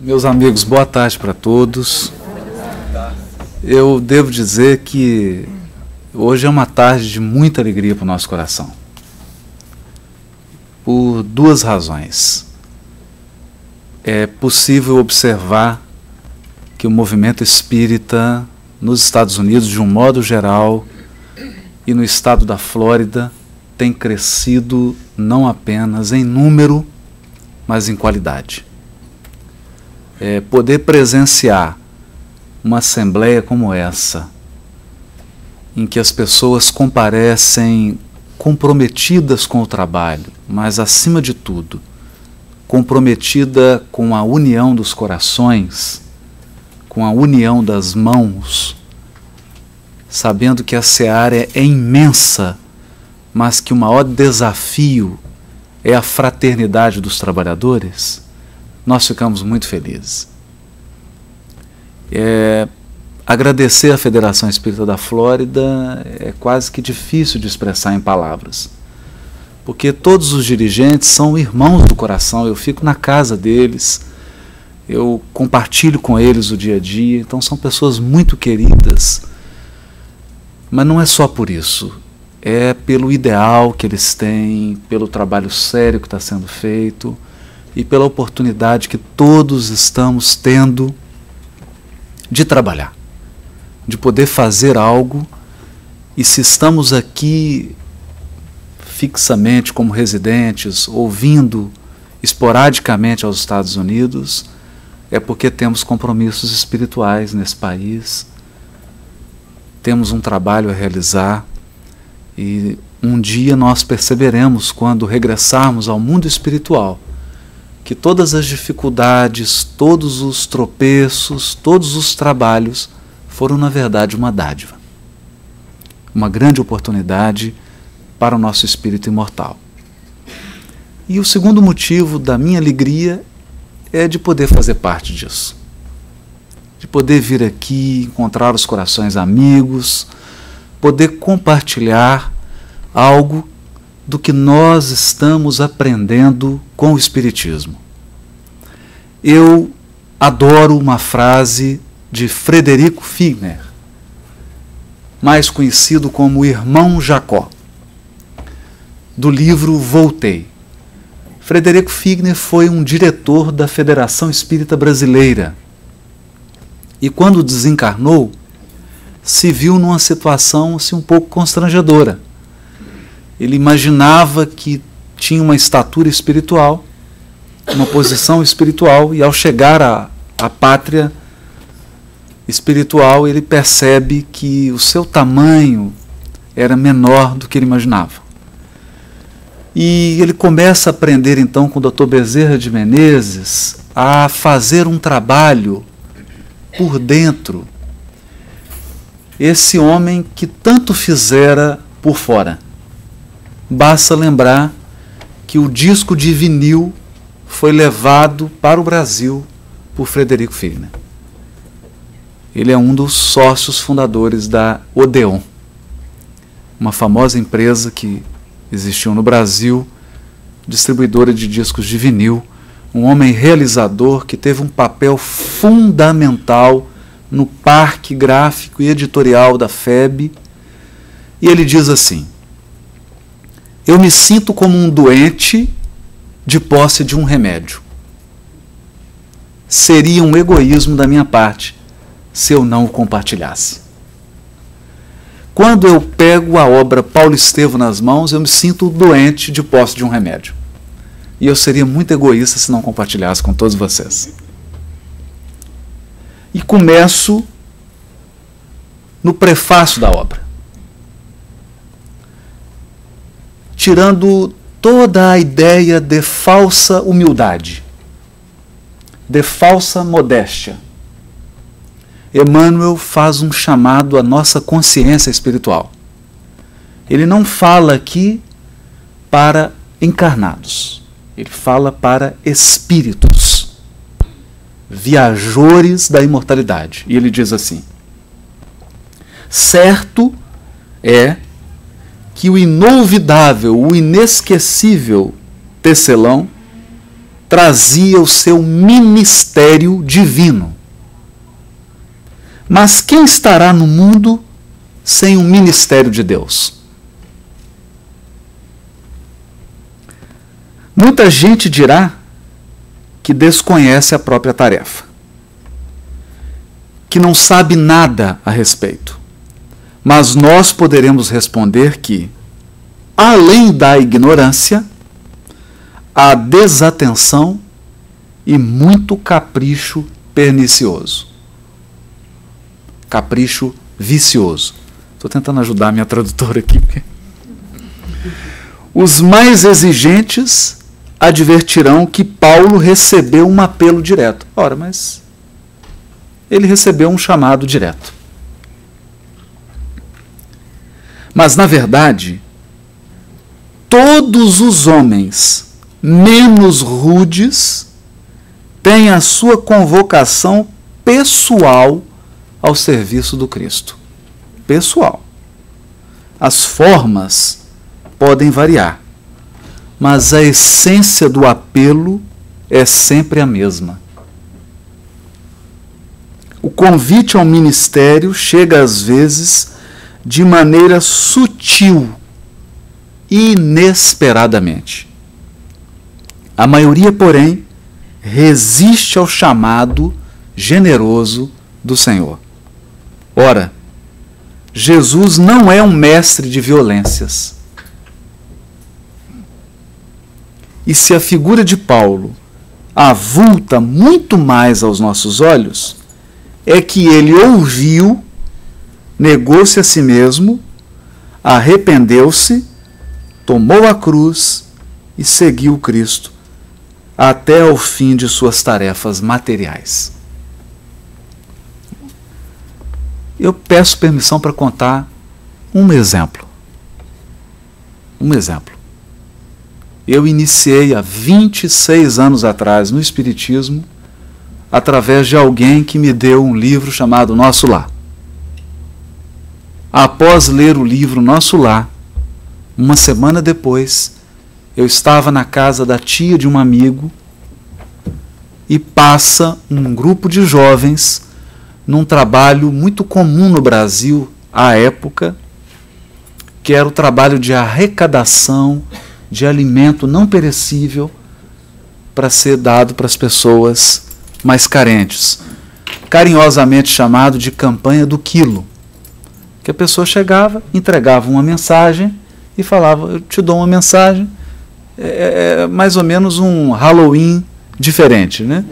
Meus amigos, boa tarde para todos. Eu devo dizer que hoje é uma tarde de muita alegria para o nosso coração. Por duas razões. É possível observar que o movimento espírita nos Estados Unidos, de um modo geral, e no estado da Flórida, tem crescido não apenas em número, mas em qualidade é, poder presenciar uma assembleia como essa, em que as pessoas comparecem comprometidas com o trabalho, mas acima de tudo, comprometida com a união dos corações, com a união das mãos, sabendo que a seara é imensa, mas que o maior desafio é a fraternidade dos trabalhadores nós ficamos muito felizes. É, agradecer à Federação Espírita da Flórida é quase que difícil de expressar em palavras, porque todos os dirigentes são irmãos do coração, eu fico na casa deles, eu compartilho com eles o dia a dia, então são pessoas muito queridas. Mas não é só por isso, é pelo ideal que eles têm, pelo trabalho sério que está sendo feito e pela oportunidade que todos estamos tendo de trabalhar, de poder fazer algo. E se estamos aqui fixamente como residentes, ouvindo esporadicamente aos Estados Unidos, é porque temos compromissos espirituais nesse país, temos um trabalho a realizar e um dia nós perceberemos, quando regressarmos ao mundo espiritual, que todas as dificuldades, todos os tropeços, todos os trabalhos foram, na verdade, uma dádiva. Uma grande oportunidade para o nosso espírito imortal. E o segundo motivo da minha alegria é de poder fazer parte disso. De poder vir aqui, encontrar os corações amigos, poder compartilhar algo do que nós estamos aprendendo com o Espiritismo. Eu adoro uma frase de Frederico Figner, mais conhecido como Irmão Jacó, do livro Voltei. Frederico Figner foi um diretor da Federação Espírita Brasileira e, quando desencarnou, se viu numa situação assim, um pouco constrangedora ele imaginava que tinha uma estatura espiritual, uma posição espiritual, e ao chegar à, à pátria espiritual, ele percebe que o seu tamanho era menor do que ele imaginava. E ele começa a aprender então com o Dr. Bezerra de Menezes a fazer um trabalho por dentro. Esse homem que tanto fizera por fora. Basta lembrar que o disco de vinil foi levado para o Brasil por Frederico Figner. Ele é um dos sócios fundadores da Odeon, uma famosa empresa que existiu no Brasil, distribuidora de discos de vinil, um homem realizador que teve um papel fundamental no parque gráfico e editorial da FEB. E ele diz assim: eu me sinto como um doente de posse de um remédio. Seria um egoísmo da minha parte se eu não o compartilhasse. Quando eu pego a obra Paulo Estevo nas mãos, eu me sinto doente de posse de um remédio. E eu seria muito egoísta se não compartilhasse com todos vocês. E começo no prefácio da obra. Tirando toda a ideia de falsa humildade, de falsa modéstia. Emmanuel faz um chamado à nossa consciência espiritual. Ele não fala aqui para encarnados, ele fala para espíritos, viajores da imortalidade. E ele diz assim: certo é que o inolvidável, o inesquecível tecelão trazia o seu ministério divino. Mas quem estará no mundo sem o ministério de Deus? Muita gente dirá que desconhece a própria tarefa, que não sabe nada a respeito. Mas nós poderemos responder que, além da ignorância, há desatenção e muito capricho pernicioso. Capricho vicioso. Estou tentando ajudar a minha tradutora aqui. Os mais exigentes advertirão que Paulo recebeu um apelo direto. Ora, mas ele recebeu um chamado direto. Mas, na verdade, todos os homens menos rudes têm a sua convocação pessoal ao serviço do Cristo. Pessoal. As formas podem variar mas a essência do apelo é sempre a mesma. O convite ao ministério chega às vezes de maneira sutil, inesperadamente. A maioria, porém, resiste ao chamado generoso do Senhor. Ora, Jesus não é um mestre de violências. E se a figura de Paulo avulta muito mais aos nossos olhos, é que ele ouviu, negou-se a si mesmo, arrependeu-se, tomou a cruz e seguiu Cristo até ao fim de suas tarefas materiais. Eu peço permissão para contar um exemplo. Um exemplo. Eu iniciei há 26 anos atrás no Espiritismo através de alguém que me deu um livro chamado Nosso Lar. Após ler o livro Nosso Lar, uma semana depois, eu estava na casa da tia de um amigo e passa um grupo de jovens num trabalho muito comum no Brasil à época, que era o trabalho de arrecadação de alimento não perecível para ser dado para as pessoas mais carentes, carinhosamente chamado de campanha do quilo. Que a pessoa chegava, entregava uma mensagem e falava: Eu te dou uma mensagem, é, é, é mais ou menos um Halloween diferente, né?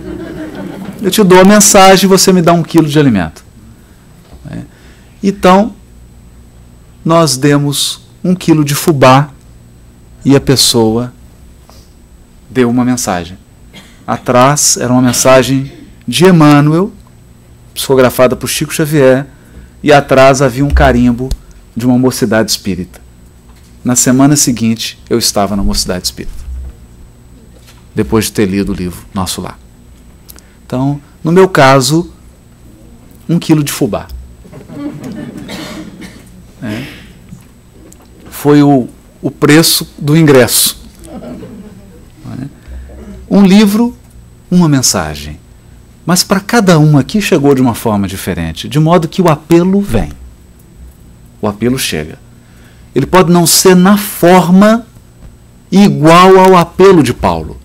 Eu te dou a mensagem e você me dá um quilo de alimento. É. Então, nós demos um quilo de fubá e a pessoa deu uma mensagem. Atrás era uma mensagem de Emmanuel, psicografada por Chico Xavier, e atrás havia um carimbo de uma mocidade espírita. Na semana seguinte, eu estava na mocidade espírita. Depois de ter lido o livro Nosso Lar. Então, no meu caso, um quilo de fubá. É. Foi o o preço do ingresso. Um livro, uma mensagem. Mas para cada um aqui chegou de uma forma diferente, de modo que o apelo vem. O apelo chega. Ele pode não ser na forma igual ao apelo de Paulo,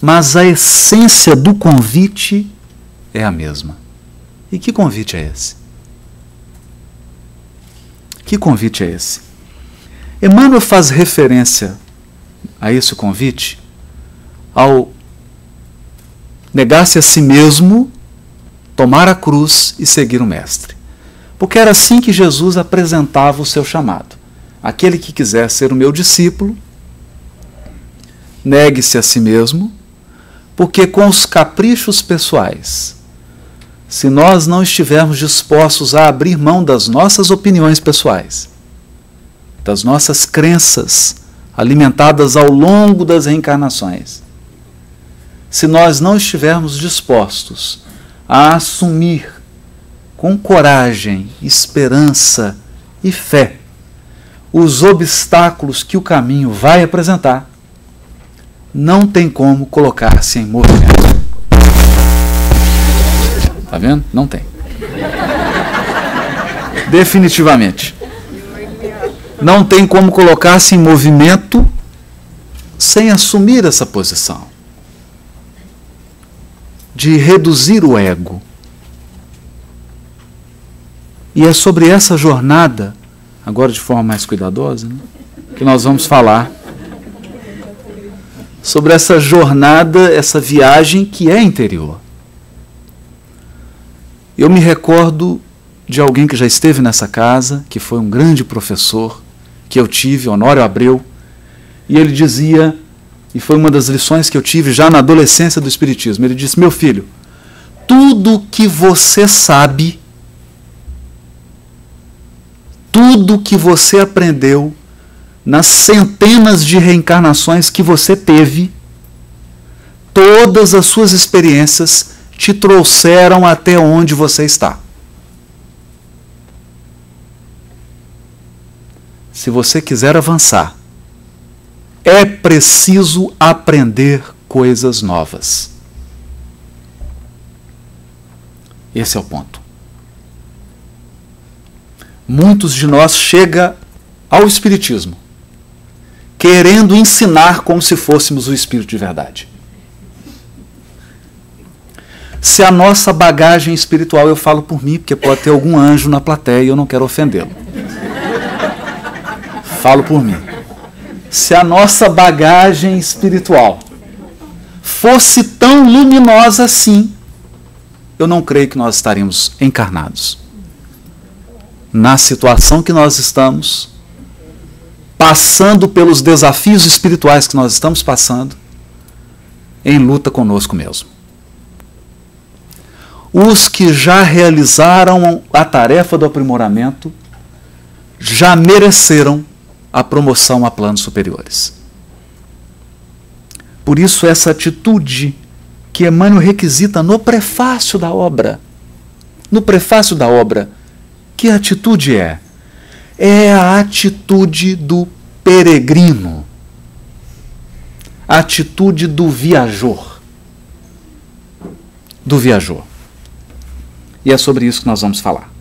mas a essência do convite é a mesma. E que convite é esse? Que convite é esse? Emmanuel faz referência a esse convite ao negar-se a si mesmo, tomar a cruz e seguir o Mestre. Porque era assim que Jesus apresentava o seu chamado. Aquele que quiser ser o meu discípulo, negue-se a si mesmo, porque com os caprichos pessoais, se nós não estivermos dispostos a abrir mão das nossas opiniões pessoais, das nossas crenças alimentadas ao longo das reencarnações, se nós não estivermos dispostos a assumir com coragem, esperança e fé os obstáculos que o caminho vai apresentar, não tem como colocar-se em movimento. Tá vendo? Não tem. Definitivamente. Não tem como colocar-se em movimento sem assumir essa posição de reduzir o ego. E é sobre essa jornada, agora de forma mais cuidadosa, né, que nós vamos falar. Sobre essa jornada, essa viagem que é interior. Eu me recordo de alguém que já esteve nessa casa, que foi um grande professor que eu tive, Honório Abreu, e ele dizia, e foi uma das lições que eu tive já na adolescência do Espiritismo: ele disse, meu filho, tudo que você sabe, tudo que você aprendeu nas centenas de reencarnações que você teve, todas as suas experiências te trouxeram até onde você está. Se você quiser avançar, é preciso aprender coisas novas. Esse é o ponto. Muitos de nós chega ao espiritismo querendo ensinar como se fôssemos o espírito de verdade. Se a nossa bagagem espiritual, eu falo por mim, porque pode ter algum anjo na plateia e eu não quero ofendê-lo. Falo por mim. Se a nossa bagagem espiritual fosse tão luminosa assim, eu não creio que nós estaríamos encarnados. Na situação que nós estamos, passando pelos desafios espirituais que nós estamos passando, em luta conosco mesmo os que já realizaram a tarefa do aprimoramento já mereceram a promoção a planos superiores. Por isso, essa atitude que Emmanuel requisita no prefácio da obra. No prefácio da obra, que atitude é? É a atitude do peregrino, a atitude do viajor. Do viajor. E é sobre isso que nós vamos falar.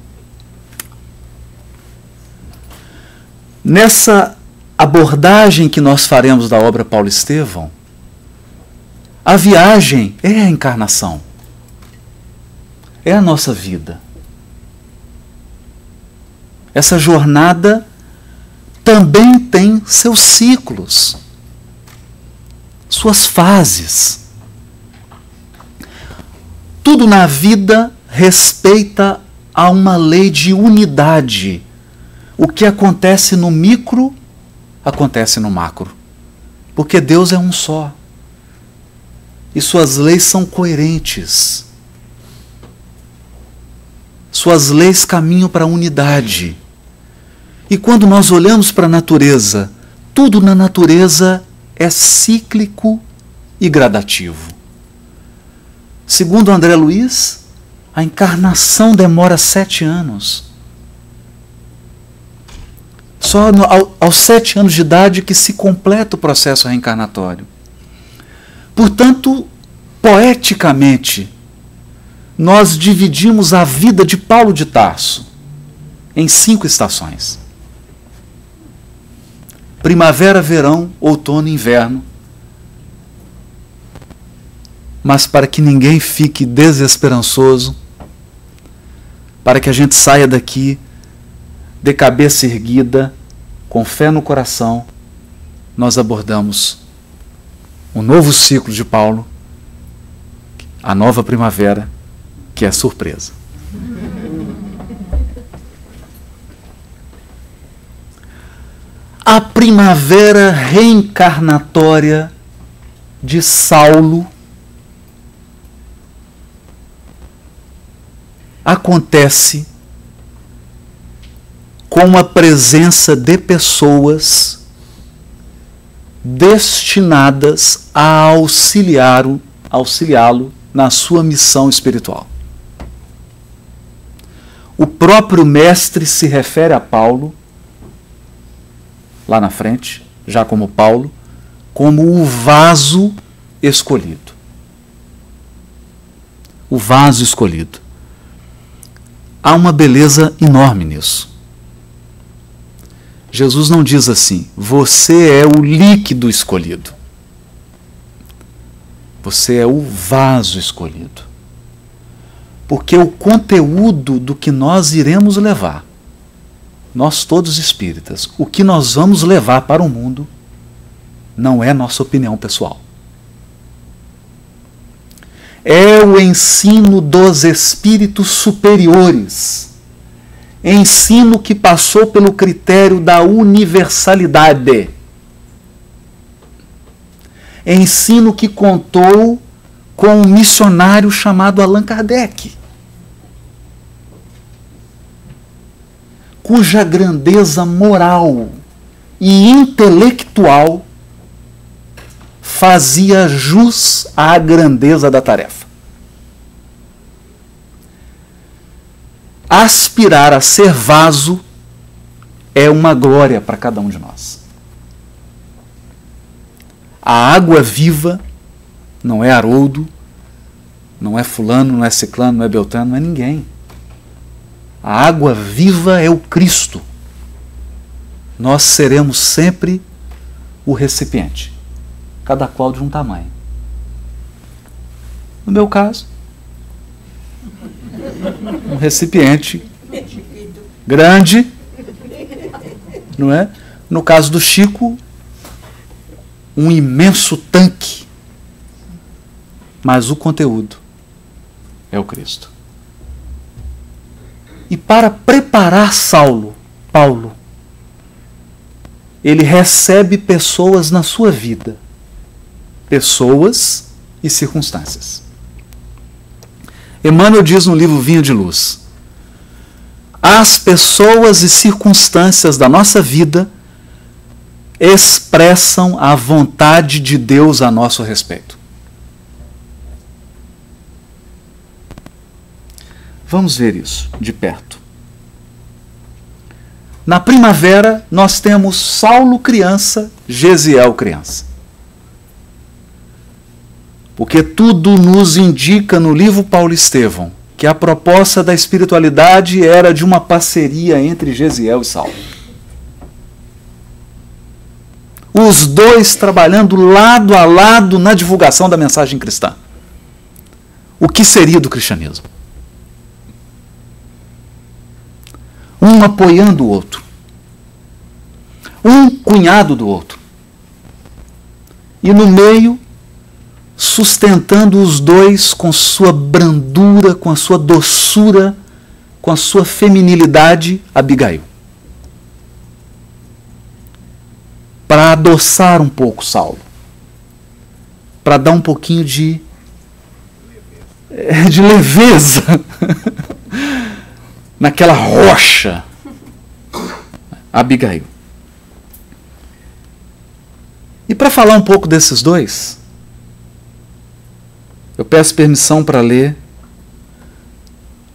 Nessa abordagem que nós faremos da obra Paulo Estevão, a viagem é a encarnação, é a nossa vida. Essa jornada também tem seus ciclos, suas fases. Tudo na vida respeita a uma lei de unidade. O que acontece no micro, acontece no macro. Porque Deus é um só. E suas leis são coerentes. Suas leis caminham para a unidade. E quando nós olhamos para a natureza, tudo na natureza é cíclico e gradativo. Segundo André Luiz, a encarnação demora sete anos. Só no, ao, aos sete anos de idade que se completa o processo reencarnatório. Portanto, poeticamente, nós dividimos a vida de Paulo de Tarso em cinco estações: primavera, verão, outono, inverno. Mas para que ninguém fique desesperançoso, para que a gente saia daqui de cabeça erguida, com fé no coração, nós abordamos um novo ciclo de Paulo, a nova primavera, que é surpresa. A primavera reencarnatória de Saulo acontece com a presença de pessoas destinadas a auxiliá-lo auxiliá-lo na sua missão espiritual. O próprio mestre se refere a Paulo lá na frente, já como Paulo, como o vaso escolhido. O vaso escolhido. Há uma beleza enorme nisso. Jesus não diz assim: você é o líquido escolhido. Você é o vaso escolhido. Porque o conteúdo do que nós iremos levar, nós todos espíritas, o que nós vamos levar para o mundo, não é nossa opinião pessoal. É o ensino dos espíritos superiores. Ensino que passou pelo critério da universalidade ensino que contou com um missionário chamado Allan Kardec, cuja grandeza moral e intelectual fazia jus à grandeza da tarefa. Aspirar a ser vaso é uma glória para cada um de nós. A água viva não é Haroldo, não é Fulano, não é Ciclano, não é Beltrano, não é ninguém. A água viva é o Cristo. Nós seremos sempre o recipiente, cada qual de um tamanho. No meu caso, um recipiente grande, não é? No caso do Chico, um imenso tanque, mas o conteúdo é o Cristo. E para preparar Saulo, Paulo, ele recebe pessoas na sua vida, pessoas e circunstâncias. Emmanuel diz no livro Vinho de Luz: as pessoas e circunstâncias da nossa vida expressam a vontade de Deus a nosso respeito. Vamos ver isso de perto. Na primavera, nós temos Saulo criança, Gesiel criança. Porque tudo nos indica no livro Paulo Estevão que a proposta da espiritualidade era de uma parceria entre Gesiel e Saulo os dois trabalhando lado a lado na divulgação da mensagem cristã. O que seria do cristianismo? Um apoiando o outro. Um cunhado do outro. E no meio, sustentando os dois com sua brandura, com a sua doçura, com a sua feminilidade, Abigail. para adoçar um pouco Saulo, para dar um pouquinho de eh, de leveza naquela rocha. Abigail. E para falar um pouco desses dois, eu peço permissão para ler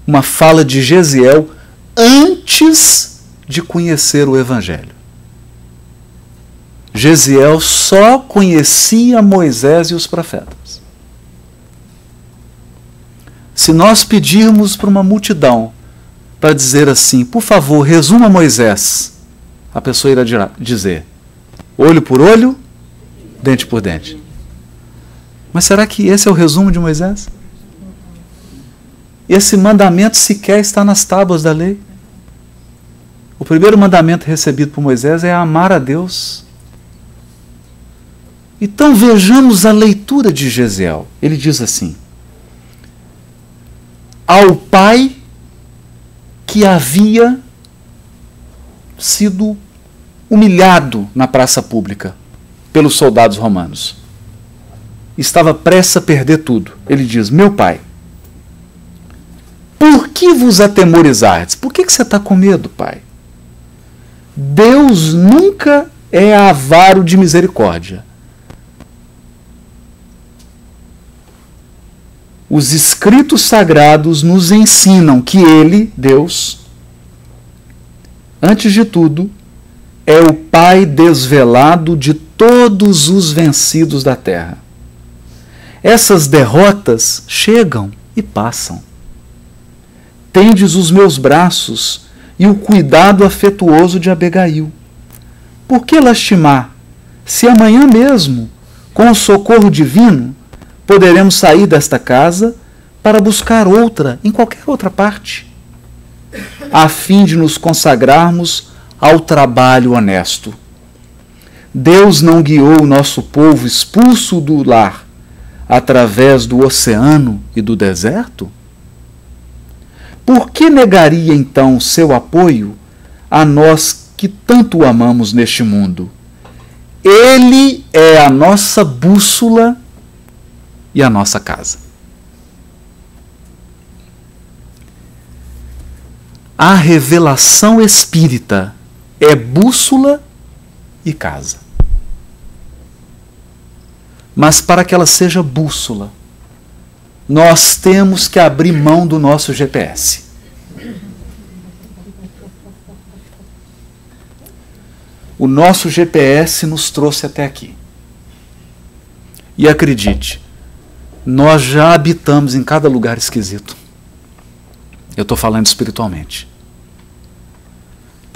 uma fala de Gesiel antes de conhecer o Evangelho. Gesiel só conhecia Moisés e os profetas. Se nós pedirmos para uma multidão para dizer assim, por favor, resuma Moisés, a pessoa irá dizer olho por olho, dente por dente. Mas será que esse é o resumo de Moisés? Esse mandamento sequer está nas tábuas da lei. O primeiro mandamento recebido por Moisés é amar a Deus então vejamos a leitura de Gesiel. Ele diz assim: Ao pai que havia sido humilhado na praça pública pelos soldados romanos. Estava prestes a perder tudo. Ele diz: Meu pai, por que vos atemorizardes? Por que, que você está com medo, pai? Deus nunca é avaro de misericórdia. os escritos sagrados nos ensinam que Ele, Deus, antes de tudo, é o Pai desvelado de todos os vencidos da terra. Essas derrotas chegam e passam. Tendes os meus braços e o cuidado afetuoso de Abigail. Por que lastimar, se amanhã mesmo, com o socorro divino, poderemos sair desta casa para buscar outra em qualquer outra parte, a fim de nos consagrarmos ao trabalho honesto. Deus não guiou o nosso povo expulso do lar através do oceano e do deserto? Por que negaria então seu apoio a nós que tanto o amamos neste mundo? Ele é a nossa bússola e a nossa casa. A revelação espírita é bússola e casa. Mas para que ela seja bússola, nós temos que abrir mão do nosso GPS. O nosso GPS nos trouxe até aqui. E acredite, nós já habitamos em cada lugar esquisito. Eu estou falando espiritualmente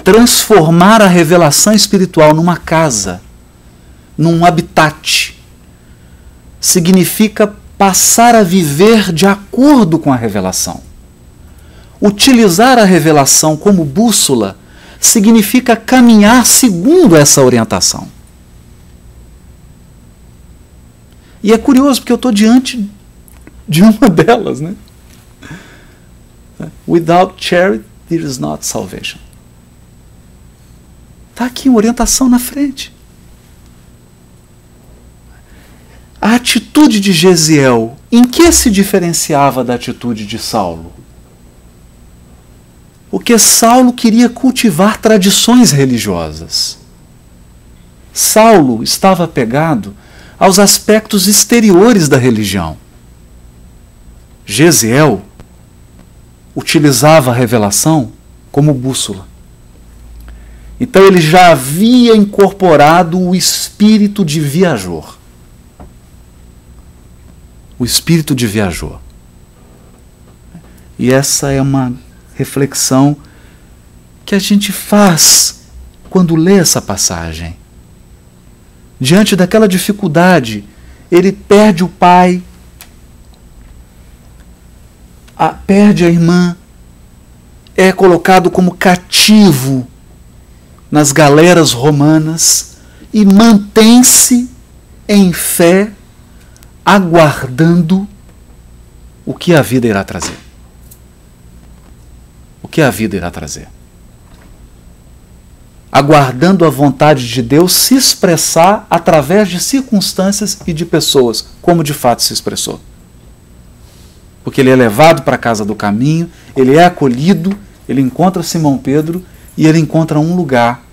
transformar a revelação espiritual numa casa, num habitat, significa passar a viver de acordo com a revelação. Utilizar a revelação como bússola significa caminhar segundo essa orientação. E é curioso porque eu estou diante de uma delas, né? Without charity, there is not salvation. Está aqui uma orientação na frente. A atitude de Gesiel, em que se diferenciava da atitude de Saulo? Porque Saulo queria cultivar tradições religiosas. Saulo estava apegado aos aspectos exteriores da religião. Gesiel utilizava a revelação como bússola. Então ele já havia incorporado o espírito de viajor. O espírito de viajor. E essa é uma reflexão que a gente faz quando lê essa passagem. Diante daquela dificuldade, ele perde o pai, a, perde a irmã, é colocado como cativo nas galeras romanas e mantém-se em fé, aguardando o que a vida irá trazer. O que a vida irá trazer. Aguardando a vontade de Deus se expressar através de circunstâncias e de pessoas, como de fato se expressou. Porque ele é levado para a casa do caminho, ele é acolhido, ele encontra Simão Pedro e ele encontra um lugar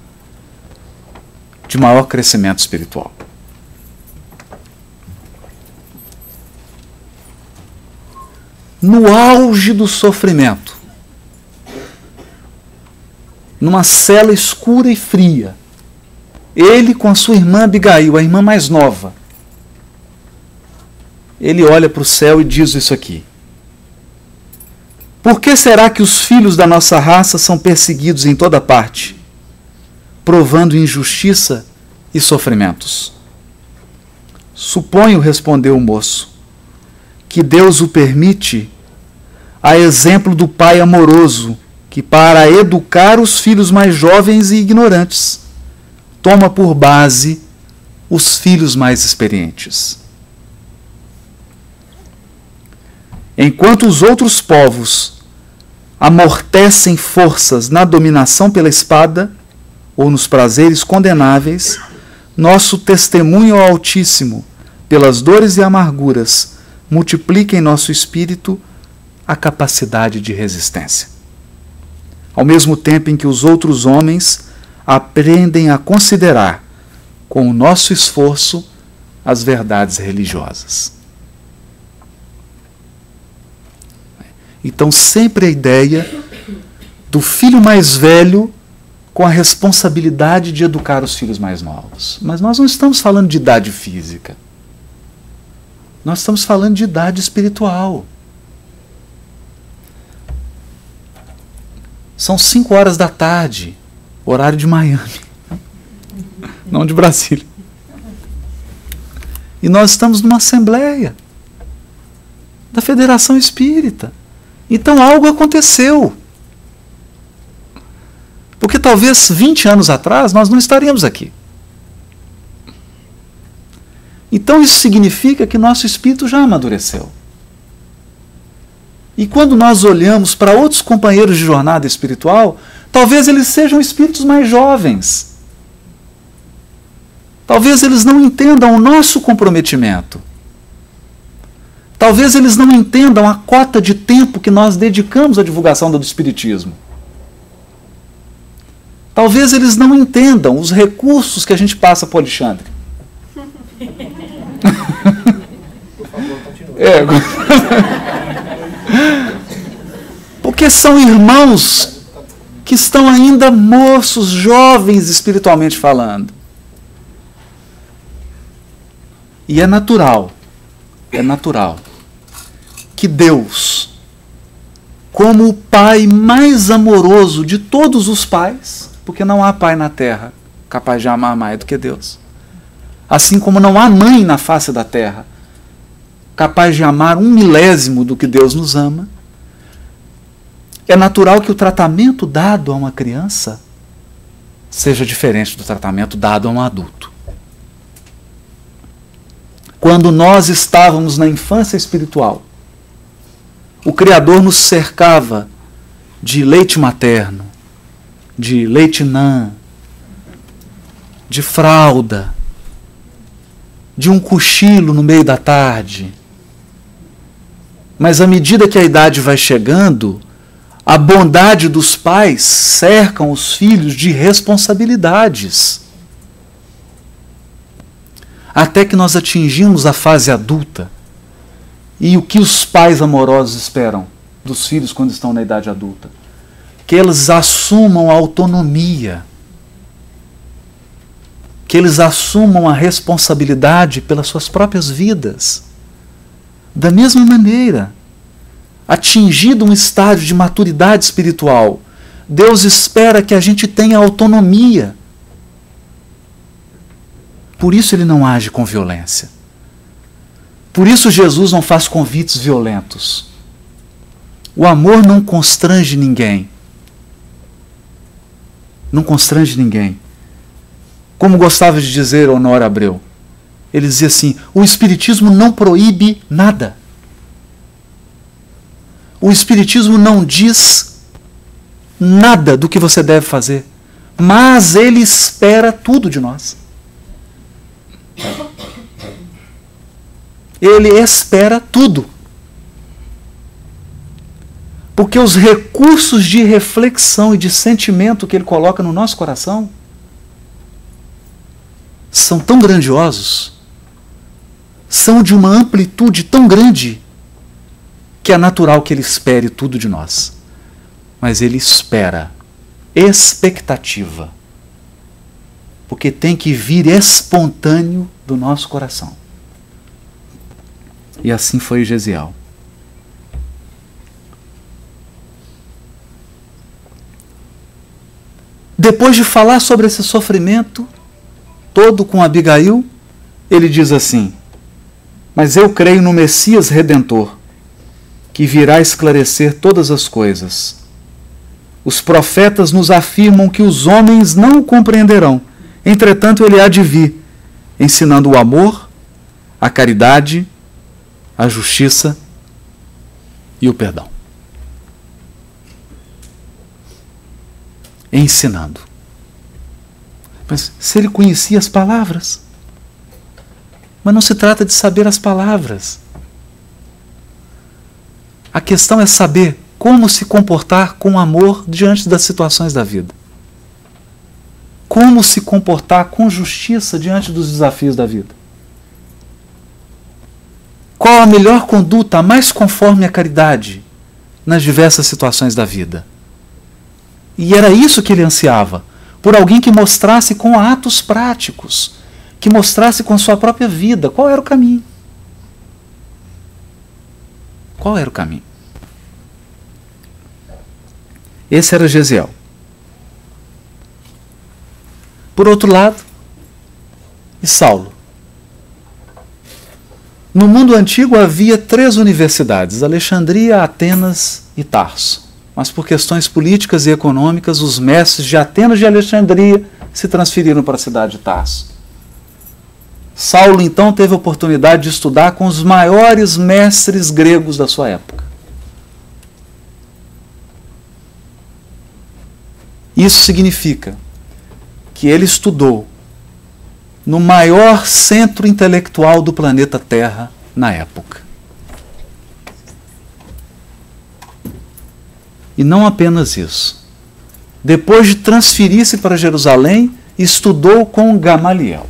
de maior crescimento espiritual. No auge do sofrimento, numa cela escura e fria, ele com a sua irmã Abigail, a irmã mais nova, ele olha para o céu e diz isso aqui: por que será que os filhos da nossa raça são perseguidos em toda parte, provando injustiça e sofrimentos? Suponho, respondeu o moço, que Deus o permite a exemplo do pai amoroso que, para educar os filhos mais jovens e ignorantes, toma por base os filhos mais experientes. Enquanto os outros povos amortecem forças na dominação pela espada ou nos prazeres condenáveis, nosso testemunho ao Altíssimo, pelas dores e amarguras, multiplica em nosso espírito a capacidade de resistência. Ao mesmo tempo em que os outros homens aprendem a considerar, com o nosso esforço, as verdades religiosas. Então, sempre a ideia do filho mais velho com a responsabilidade de educar os filhos mais novos. Mas nós não estamos falando de idade física. Nós estamos falando de idade espiritual. São 5 horas da tarde, horário de Miami, não de Brasília. E nós estamos numa assembleia da Federação Espírita. Então algo aconteceu. Porque talvez 20 anos atrás nós não estaríamos aqui. Então isso significa que nosso espírito já amadureceu. E quando nós olhamos para outros companheiros de jornada espiritual, talvez eles sejam espíritos mais jovens. Talvez eles não entendam o nosso comprometimento. Talvez eles não entendam a cota de tempo que nós dedicamos à divulgação do Espiritismo. Talvez eles não entendam os recursos que a gente passa para o Alexandre. é. Porque são irmãos que estão ainda moços, jovens espiritualmente falando. E é natural, é natural que Deus, como o Pai mais amoroso de todos os pais, porque não há pai na terra capaz de amar mais do que Deus. Assim como não há mãe na face da terra capaz de amar um milésimo do que Deus nos ama, é natural que o tratamento dado a uma criança seja diferente do tratamento dado a um adulto. Quando nós estávamos na infância espiritual, o Criador nos cercava de leite materno, de leite nan, de fralda, de um cochilo no meio da tarde. Mas à medida que a idade vai chegando, a bondade dos pais cercam os filhos de responsabilidades. Até que nós atingimos a fase adulta. E o que os pais amorosos esperam dos filhos quando estão na idade adulta? que eles assumam a autonomia, que eles assumam a responsabilidade pelas suas próprias vidas. Da mesma maneira, atingido um estágio de maturidade espiritual, Deus espera que a gente tenha autonomia. Por isso ele não age com violência. Por isso Jesus não faz convites violentos. O amor não constrange ninguém não constrange ninguém. Como gostava de dizer Honor Abreu, ele dizia assim: o Espiritismo não proíbe nada. O Espiritismo não diz nada do que você deve fazer, mas ele espera tudo de nós. Ele espera tudo. Porque os recursos de reflexão e de sentimento que ele coloca no nosso coração são tão grandiosos, são de uma amplitude tão grande, que é natural que ele espere tudo de nós. Mas ele espera expectativa. Porque tem que vir espontâneo do nosso coração. E assim foi Gesiel. Depois de falar sobre esse sofrimento todo com Abigail, ele diz assim: Mas eu creio no Messias redentor, que virá esclarecer todas as coisas. Os profetas nos afirmam que os homens não o compreenderão, entretanto, ele há de vir, ensinando o amor, a caridade, a justiça e o perdão. ensinando. Mas se ele conhecia as palavras. Mas não se trata de saber as palavras. A questão é saber como se comportar com amor diante das situações da vida. Como se comportar com justiça diante dos desafios da vida. Qual a melhor conduta, a mais conforme à caridade nas diversas situações da vida. E era isso que ele ansiava. Por alguém que mostrasse com atos práticos, que mostrasse com sua própria vida qual era o caminho. Qual era o caminho? Esse era Gesiel. Por outro lado, e Saulo. No mundo antigo havia três universidades: Alexandria, Atenas e Tarso. Mas por questões políticas e econômicas, os mestres de Atenas de Alexandria se transferiram para a cidade de Tarso. Saulo então teve a oportunidade de estudar com os maiores mestres gregos da sua época. Isso significa que ele estudou no maior centro intelectual do planeta Terra na época. E não apenas isso. Depois de transferir-se para Jerusalém, estudou com Gamaliel.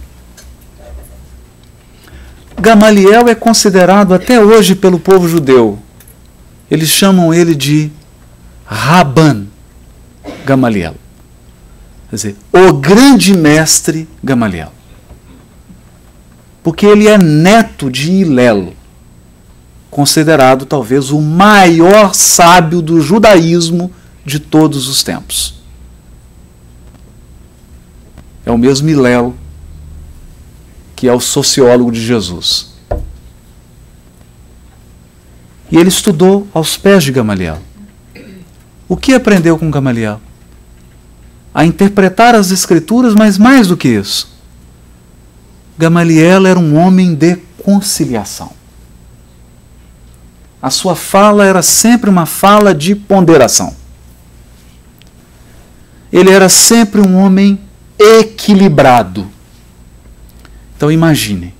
Gamaliel é considerado até hoje pelo povo judeu. Eles chamam ele de Raban Gamaliel. Quer dizer, o grande mestre Gamaliel. Porque ele é neto de Hilelo, considerado talvez o maior sábio do judaísmo de todos os tempos. É o mesmo Hilelo que é o sociólogo de Jesus. E ele estudou aos pés de Gamaliel. O que aprendeu com Gamaliel? A interpretar as Escrituras, mas mais do que isso. Gamaliel era um homem de conciliação. A sua fala era sempre uma fala de ponderação. Ele era sempre um homem equilibrado então imagine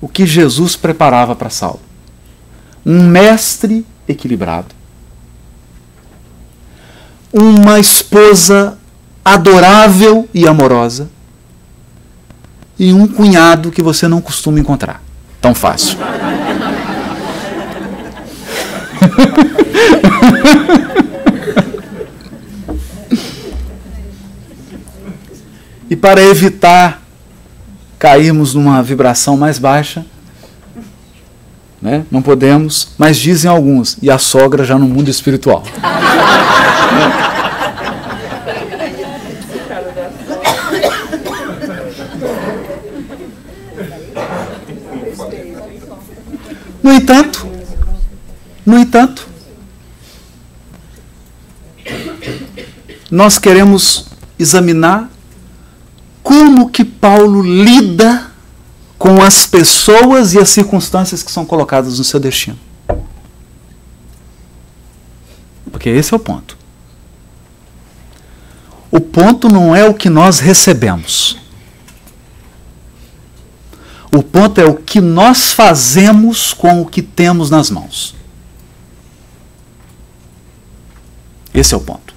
o que Jesus preparava para Saulo. Um mestre equilibrado. Uma esposa adorável e amorosa. E um cunhado que você não costuma encontrar. Tão fácil. e para evitar cairmos numa vibração mais baixa. Né? Não podemos, mas dizem alguns, e a sogra já no mundo espiritual. No entanto, no entanto, nós queremos examinar como que Paulo lida com as pessoas e as circunstâncias que são colocadas no seu destino. Porque esse é o ponto. O ponto não é o que nós recebemos. O ponto é o que nós fazemos com o que temos nas mãos. Esse é o ponto.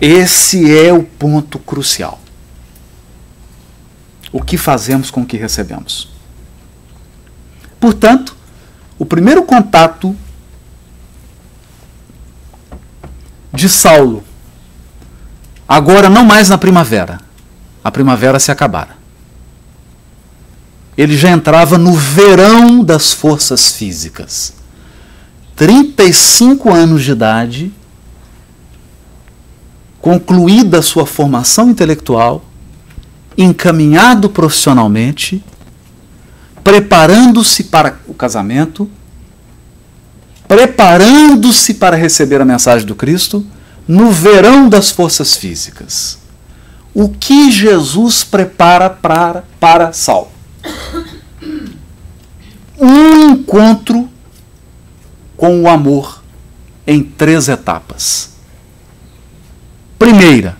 Esse é o ponto crucial. O que fazemos com o que recebemos? Portanto, o primeiro contato de Saulo, agora não mais na primavera, a primavera se acabara. Ele já entrava no verão das forças físicas. 35 anos de idade concluída a sua formação intelectual, encaminhado profissionalmente, preparando-se para o casamento, preparando-se para receber a mensagem do Cristo no verão das forças físicas. O que Jesus prepara para, para Saulo? Um encontro com o amor em três etapas. Primeira,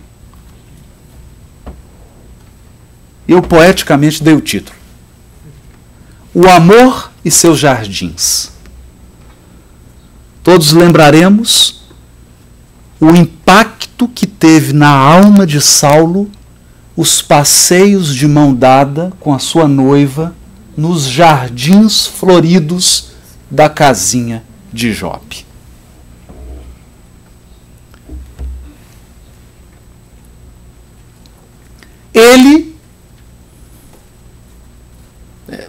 eu poeticamente dei o título: O Amor e seus Jardins. Todos lembraremos o impacto que teve na alma de Saulo os passeios de mão dada com a sua noiva nos jardins floridos da casinha de Jope. Ele é,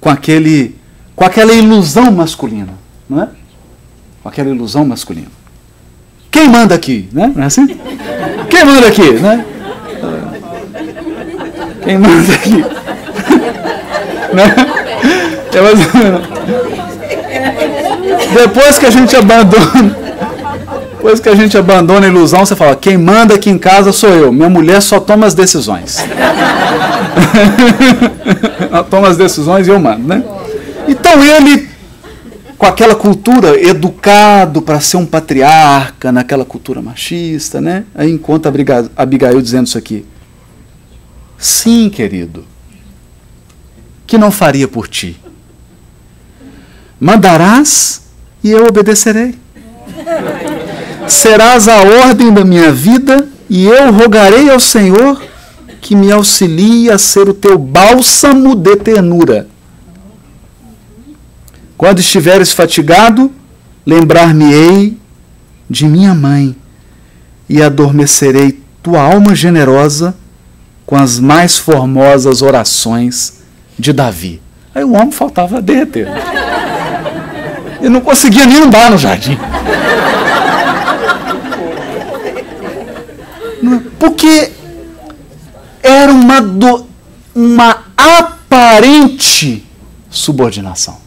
com aquele com aquela ilusão masculina, não é? Com aquela ilusão masculina. Quem manda aqui, né? Não é assim? Quem manda aqui, né? Quem manda aqui? né? É mais. Depois que a gente abandona, depois que a gente abandona a ilusão, você fala: quem manda aqui em casa sou eu. Minha mulher só toma as decisões. Ela toma as decisões e eu mando, né? Então ele, com aquela cultura, educado para ser um patriarca, naquela cultura machista, né? Aí encontra Abigail dizendo isso aqui. Sim, querido, que não faria por ti? Mandarás e eu obedecerei. Serás a ordem da minha vida e eu rogarei ao Senhor que me auxilie a ser o teu bálsamo de ternura. Quando estiveres fatigado, lembrar-me-ei de minha mãe e adormecerei tua alma generosa com as mais formosas orações de Davi. Aí o homem faltava derreter. Ele não conseguia nem andar no jardim. Porque era uma, do, uma aparente subordinação.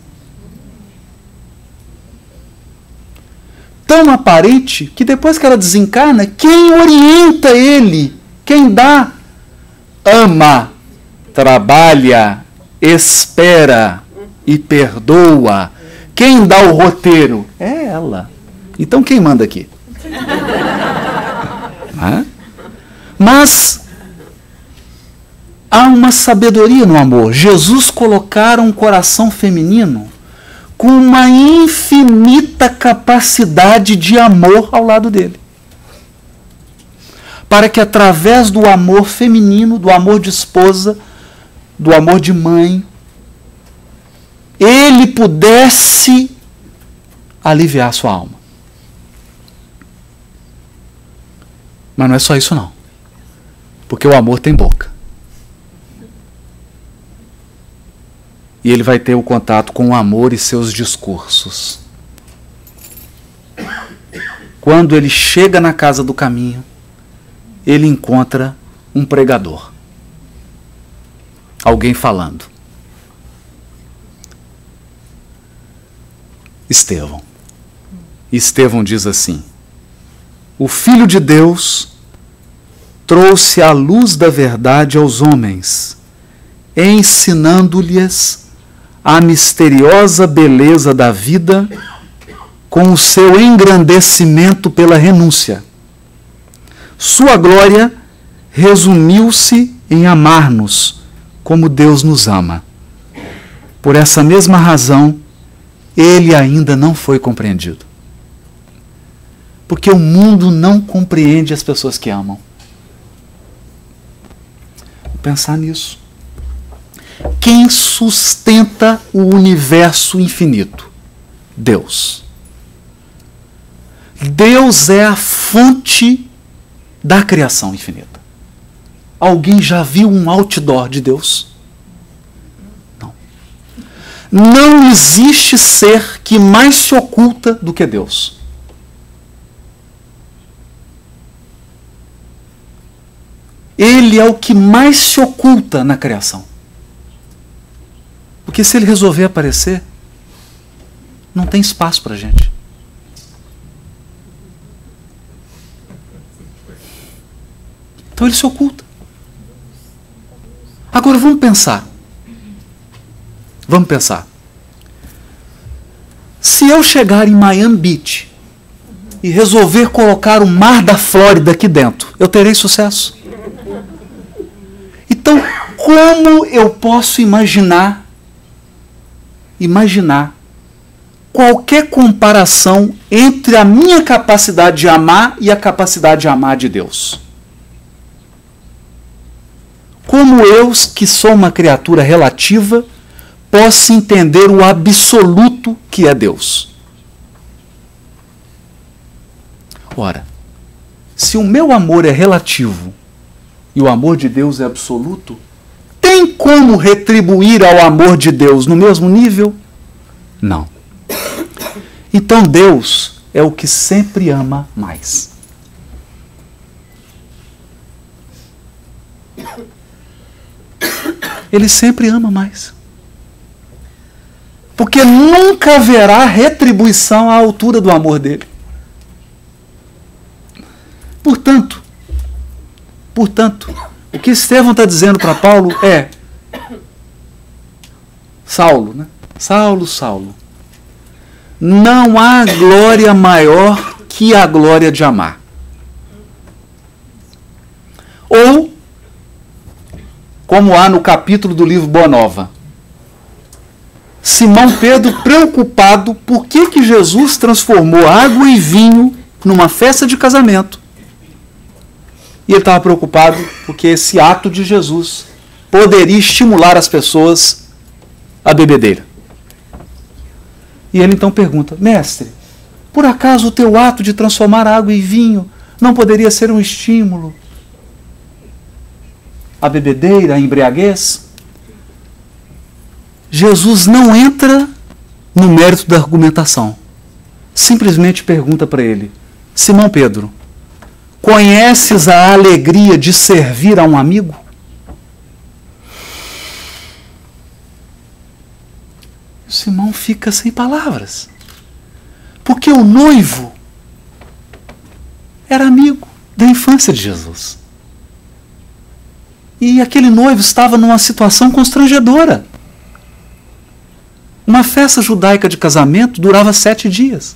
Tão aparente que depois que ela desencarna, quem orienta ele, quem dá, ama, trabalha, espera e perdoa. Quem dá o roteiro? É ela. Então quem manda aqui? Mas há uma sabedoria no amor. Jesus colocara um coração feminino com uma infinita capacidade de amor ao lado dele. Para que através do amor feminino, do amor de esposa, do amor de mãe, ele pudesse aliviar sua alma. Mas não é só isso não. Porque o amor tem boca. E ele vai ter o contato com o amor e seus discursos. Quando ele chega na casa do caminho, ele encontra um pregador. Alguém falando. Estevão. Estevão diz assim: O Filho de Deus trouxe a luz da verdade aos homens, ensinando-lhes a misteriosa beleza da vida com o seu engrandecimento pela renúncia. Sua glória resumiu-se em amar-nos como Deus nos ama. Por essa mesma razão, ele ainda não foi compreendido. Porque o mundo não compreende as pessoas que amam. Pensar nisso. Quem sustenta o universo infinito? Deus. Deus é a fonte da criação infinita. Alguém já viu um outdoor de Deus? Não. Não existe ser que mais se oculta do que Deus. Ele é o que mais se oculta na criação. Porque se ele resolver aparecer, não tem espaço para a gente. Então ele se oculta. Agora vamos pensar. Vamos pensar. Se eu chegar em Miami Beach e resolver colocar o mar da Flórida aqui dentro, eu terei sucesso? Então, como eu posso imaginar imaginar qualquer comparação entre a minha capacidade de amar e a capacidade de amar de Deus? como eu, que sou uma criatura relativa, posso entender o absoluto que é Deus? Ora, se o meu amor é relativo e o amor de Deus é absoluto, tem como retribuir ao amor de Deus no mesmo nível? Não. Então Deus é o que sempre ama mais. Ele sempre ama mais. Porque nunca haverá retribuição à altura do amor dele. Portanto, portanto, o que Estevão está dizendo para Paulo é: Saulo, né? Saulo, Saulo, não há glória maior que a glória de amar. Ou, como há no capítulo do livro Boa Nova, Simão Pedro preocupado por que, que Jesus transformou água e vinho numa festa de casamento. E ele estava preocupado porque esse ato de Jesus poderia estimular as pessoas à bebedeira. E ele então pergunta: Mestre, por acaso o teu ato de transformar água em vinho não poderia ser um estímulo à bebedeira, à embriaguez? Jesus não entra no mérito da argumentação. Simplesmente pergunta para ele: Simão Pedro, conheces a alegria de servir a um amigo? Simão fica sem palavras. Porque o noivo era amigo da infância de Jesus. E aquele noivo estava numa situação constrangedora. Uma festa judaica de casamento durava sete dias.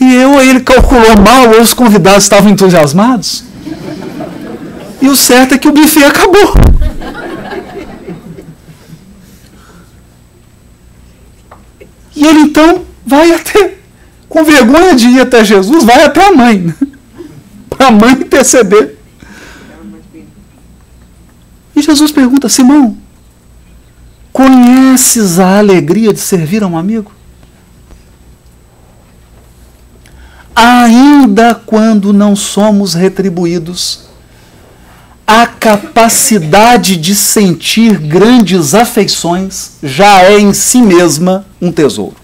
E eu, ele calculou mal, ou os convidados estavam entusiasmados. E o certo é que o buffet acabou. E ele então vai até, com vergonha de ir até Jesus, vai até a mãe. Para a mãe interceder. E Jesus pergunta: Simão, Conheces a alegria de servir a um amigo? Ainda quando não somos retribuídos, a capacidade de sentir grandes afeições já é em si mesma um tesouro.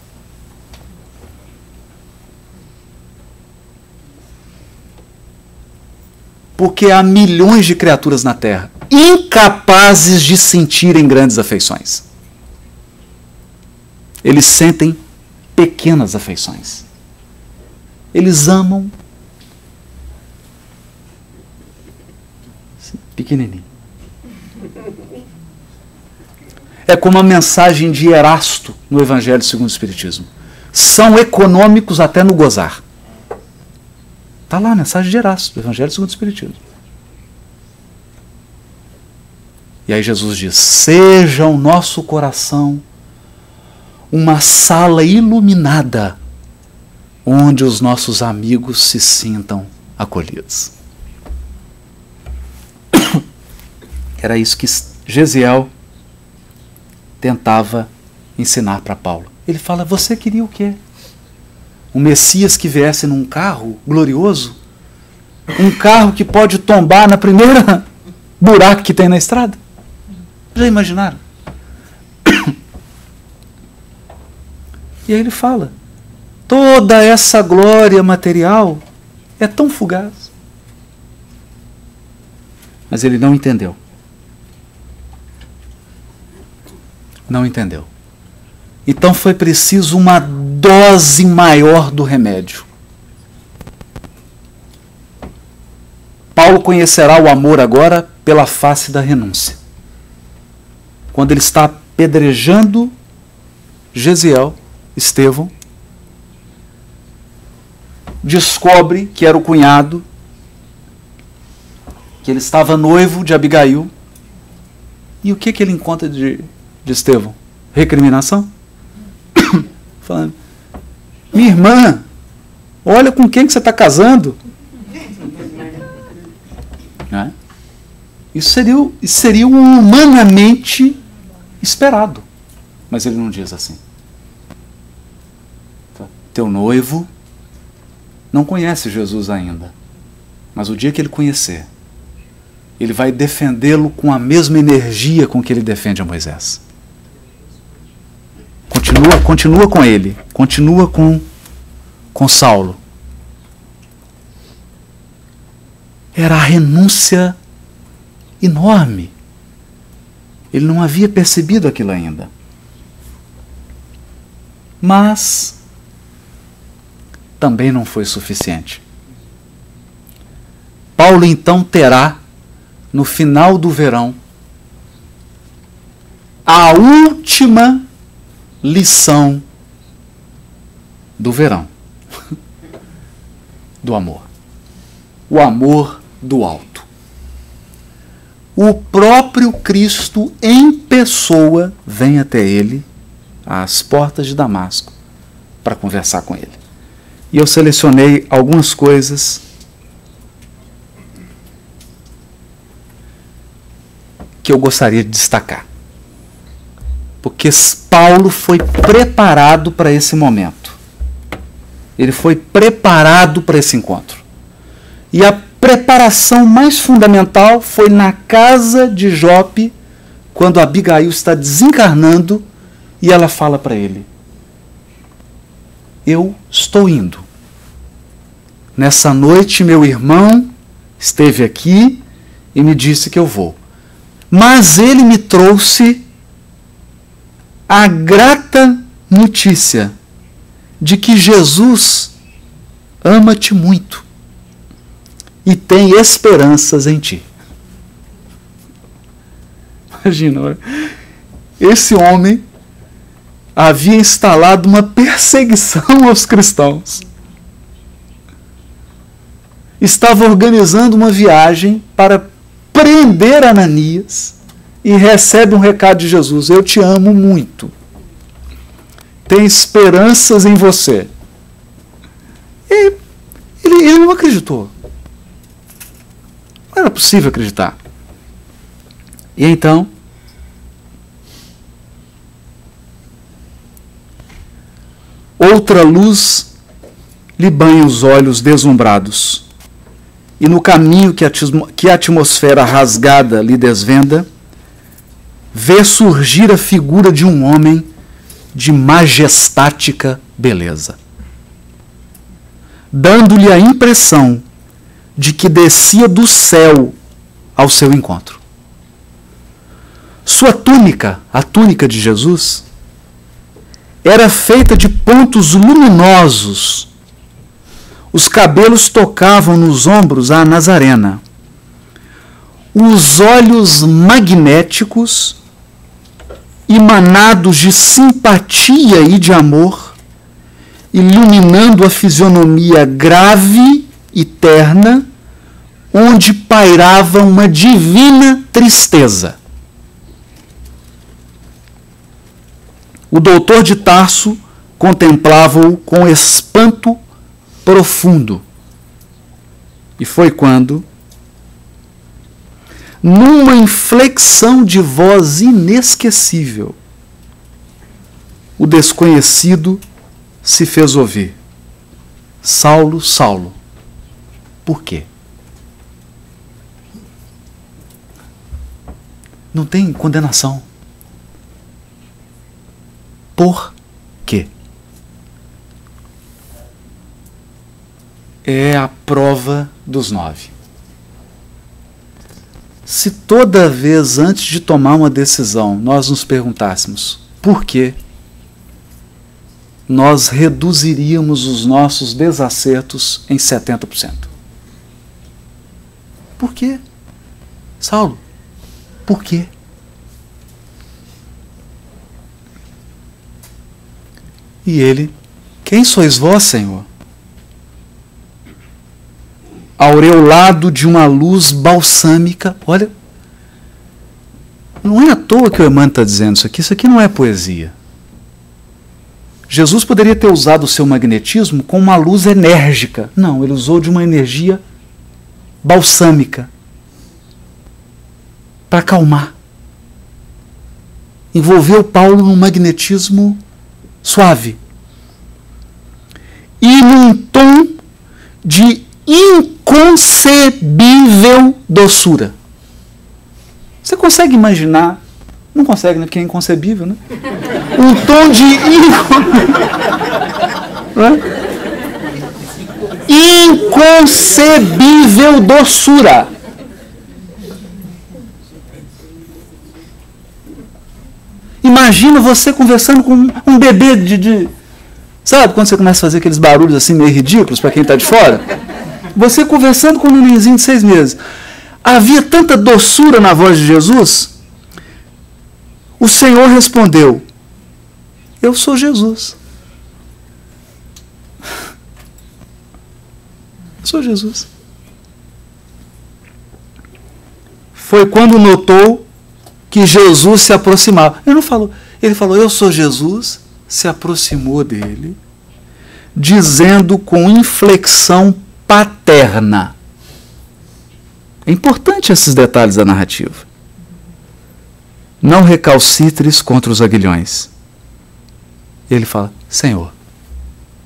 Porque há milhões de criaturas na Terra incapazes de sentirem grandes afeições. Eles sentem pequenas afeições. Eles amam pequenininho. É como a mensagem de Erasto no Evangelho segundo o Espiritismo. São econômicos até no gozar. Está lá a mensagem de Erasto, do Evangelho segundo o Espiritismo. E aí Jesus diz: Seja o nosso coração uma sala iluminada, onde os nossos amigos se sintam acolhidos. Era isso que Gesiel tentava ensinar para Paulo. Ele fala: Você queria o quê? Um Messias que viesse num carro glorioso? Um carro que pode tombar na primeira buraco que tem na estrada? Já imaginaram? E aí ele fala: toda essa glória material é tão fugaz. Mas ele não entendeu. Não entendeu. Então foi preciso uma dose maior do remédio. Paulo conhecerá o amor agora pela face da renúncia quando ele está apedrejando Gesiel, Estevão, descobre que era o cunhado, que ele estava noivo de Abigail. E o que, que ele encontra de, de Estevão? Recriminação? Falando, minha irmã, olha com quem que você está casando. É? Isso seria, isso humanamente esperado. Mas ele não diz assim. Tá? Teu noivo não conhece Jesus ainda. Mas o dia que ele conhecer, ele vai defendê-lo com a mesma energia com que ele defende a Moisés. Continua, continua com ele, continua com, com Saulo. Era a renúncia enorme. Ele não havia percebido aquilo ainda. Mas também não foi suficiente. Paulo então terá, no final do verão, a última lição do verão do amor. O amor do alto. O próprio Cristo em pessoa vem até ele, às portas de Damasco, para conversar com ele. E eu selecionei algumas coisas que eu gostaria de destacar. Porque Paulo foi preparado para esse momento. Ele foi preparado para esse encontro. E a preparação mais fundamental foi na casa de Jope, quando Abigail está desencarnando e ela fala para ele: Eu estou indo. Nessa noite, meu irmão esteve aqui e me disse que eu vou. Mas ele me trouxe a grata notícia de que Jesus ama-te muito e tem esperanças em ti. Imagina, esse homem havia instalado uma perseguição aos cristãos. Estava organizando uma viagem para prender Ananias e recebe um recado de Jesus: Eu te amo muito. Tem esperanças em você. E ele, ele não acreditou. Não era possível acreditar. E então, outra luz lhe banha os olhos deslumbrados. E no caminho que a atmosfera rasgada lhe desvenda, vê surgir a figura de um homem de majestática beleza, dando-lhe a impressão de que descia do céu ao seu encontro. Sua túnica, a túnica de Jesus, era feita de pontos luminosos. Os cabelos tocavam nos ombros a Nazarena. Os olhos magnéticos emanados de simpatia e de amor, iluminando a fisionomia grave e terna, onde pairava uma divina tristeza. O doutor de Tarso contemplava-o com espanto profundo. E foi quando, numa inflexão de voz inesquecível, o desconhecido se fez ouvir: Saulo, Saulo, por quê? Não tem condenação. Por quê? É a prova dos nove se toda vez antes de tomar uma decisão nós nos perguntássemos por quê, nós reduziríamos os nossos desacertos em 70%. Por quê? Saulo, por quê? E ele, quem sois vós, Senhor? aureolado de uma luz balsâmica. Olha, não é à toa que o Emmanuel está dizendo isso aqui, isso aqui não é poesia. Jesus poderia ter usado o seu magnetismo com uma luz enérgica. Não, ele usou de uma energia balsâmica para acalmar. Envolveu Paulo num magnetismo suave e num tom de inconcebível doçura. consegue imaginar? Não consegue, né? Porque é inconcebível, né? Um tom de inconcebível doçura. Imagina você conversando com um bebê de, de, Sabe quando você começa a fazer aqueles barulhos assim meio ridículos para quem está de fora? Você conversando com um nenenzinho de seis meses. Havia tanta doçura na voz de Jesus. O Senhor respondeu: Eu sou Jesus. sou Jesus. Foi quando notou que Jesus se aproximava. Ele não falou, ele falou: Eu sou Jesus, se aproximou dele, dizendo com inflexão paterna. É importante esses detalhes da narrativa. Não recalcitres contra os aguilhões. Ele fala: Senhor,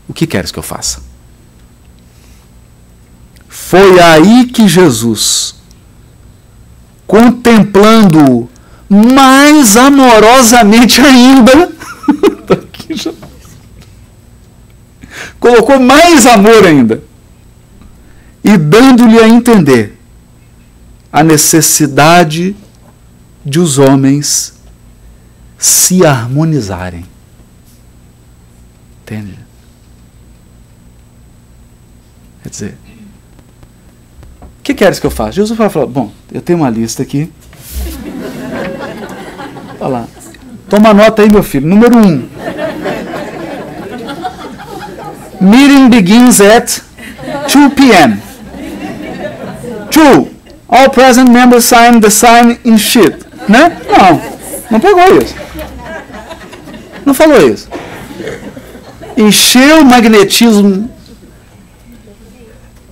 o que queres que eu faça? Foi aí que Jesus, contemplando mais amorosamente ainda, colocou mais amor ainda, e dando-lhe a entender a necessidade de os homens se harmonizarem. Entende? Quer dizer, o que queres que eu faça? Jesus vai falar: Bom, eu tenho uma lista aqui. Olha lá. Toma nota aí, meu filho. Número 1. Um. Meeting begins at 2 p.m. 2. All present members sign the sign in sheet. Né? Não, não pegou isso. Não falou isso. Encheu o magnetismo,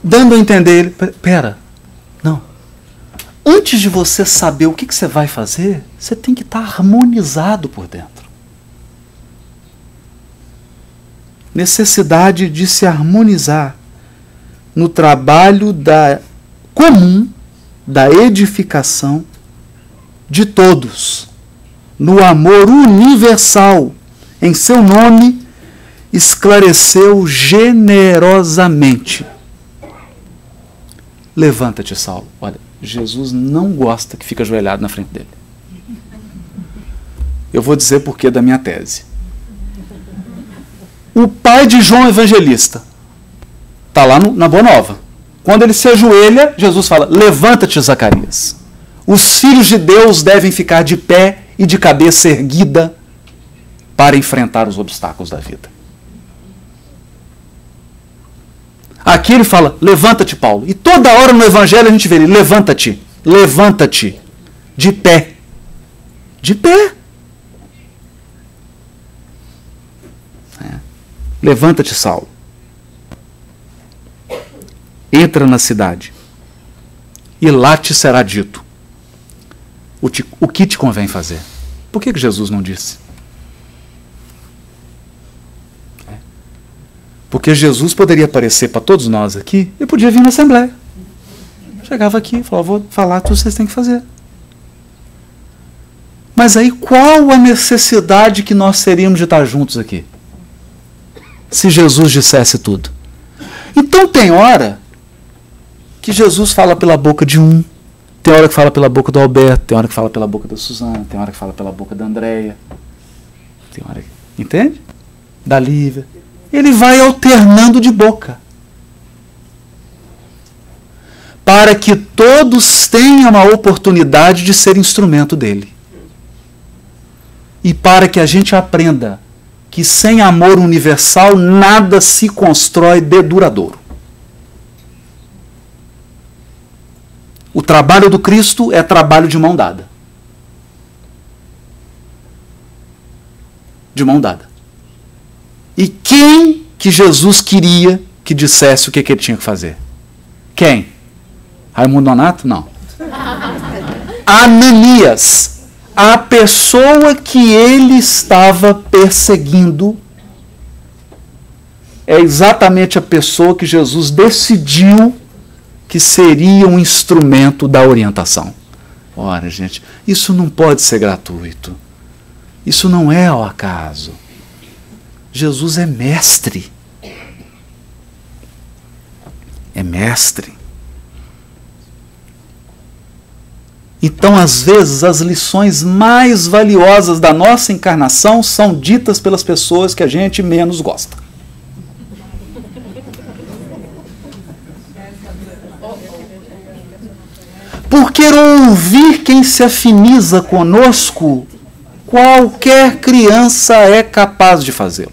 dando a entender ele. Pera, não. Antes de você saber o que, que você vai fazer, você tem que estar harmonizado por dentro. Necessidade de se harmonizar no trabalho da comum da edificação de todos, no amor universal, em seu nome, esclareceu generosamente. Levanta-te, Saulo. Olha, Jesus não gosta que fique ajoelhado na frente dele. Eu vou dizer porquê da minha tese. O pai de João Evangelista está lá no, na Boa Nova. Quando ele se ajoelha, Jesus fala: Levanta-te, Zacarias. Os filhos de Deus devem ficar de pé e de cabeça erguida para enfrentar os obstáculos da vida. Aqui ele fala: Levanta-te, Paulo. E toda hora no Evangelho a gente vê ele: Levanta-te, levanta-te, de pé. De pé. Levanta-te, Saulo entra na cidade, e lá te será dito o, te, o que te convém fazer. Por que, que Jesus não disse? É. Porque Jesus poderia aparecer para todos nós aqui e podia vir na Assembleia. Chegava aqui e falava: vou falar tudo que vocês têm que fazer. Mas aí qual a necessidade que nós teríamos de estar juntos aqui? Se Jesus dissesse tudo. Então tem hora que Jesus fala pela boca de um, tem hora que fala pela boca do Alberto, tem hora que fala pela boca da Suzana, tem hora que fala pela boca da Andréia. Tem hora que, entende? Da Lívia. Ele vai alternando de boca. Para que todos tenham a oportunidade de ser instrumento dele. E para que a gente aprenda que sem amor universal nada se constrói de duradouro. O trabalho do Cristo é trabalho de mão dada. De mão dada. E quem que Jesus queria que dissesse o que, que ele tinha que fazer? Quem? Raimundo Donato? Não. Ananias. A pessoa que ele estava perseguindo é exatamente a pessoa que Jesus decidiu que seria um instrumento da orientação. Ora, gente, isso não pode ser gratuito. Isso não é ao acaso. Jesus é mestre. É mestre. Então, às vezes, as lições mais valiosas da nossa encarnação são ditas pelas pessoas que a gente menos gosta. Porque ouvir quem se afiniza conosco, qualquer criança é capaz de fazê-lo.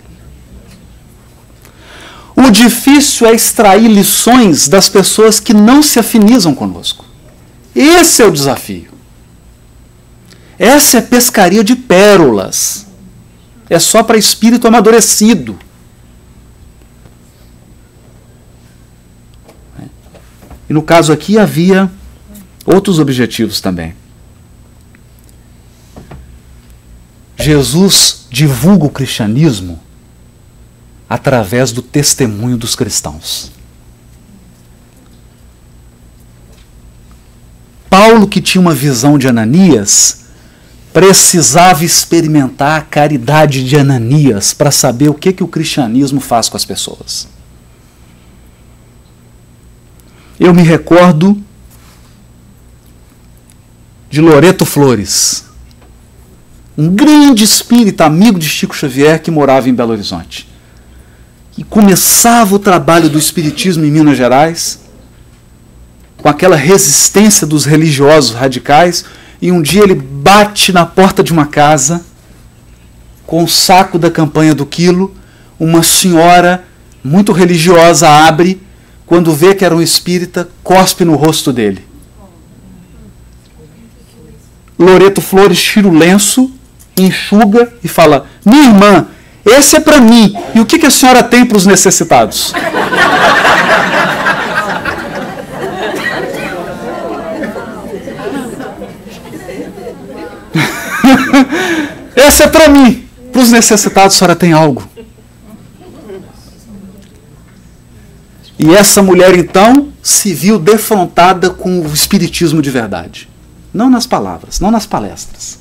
O difícil é extrair lições das pessoas que não se afinizam conosco. Esse é o desafio. Essa é pescaria de pérolas. É só para espírito amadurecido. E no caso aqui havia outros objetivos também. Jesus divulga o cristianismo através do testemunho dos cristãos. Paulo, que tinha uma visão de Ananias, precisava experimentar a caridade de Ananias para saber o que, que o cristianismo faz com as pessoas. Eu me recordo de Loreto Flores, um grande espírita, amigo de Chico Xavier, que morava em Belo Horizonte. E começava o trabalho do Espiritismo em Minas Gerais, com aquela resistência dos religiosos radicais, e um dia ele bate na porta de uma casa, com o saco da campanha do quilo, uma senhora muito religiosa abre, quando vê que era um espírita, cospe no rosto dele. Loreto Flores tira o lenço, enxuga e fala: Minha irmã, esse é para mim. E o que, que a senhora tem para os necessitados? esse é para mim. Para os necessitados, a senhora tem algo. E essa mulher então se viu defrontada com o espiritismo de verdade. Não nas palavras, não nas palestras.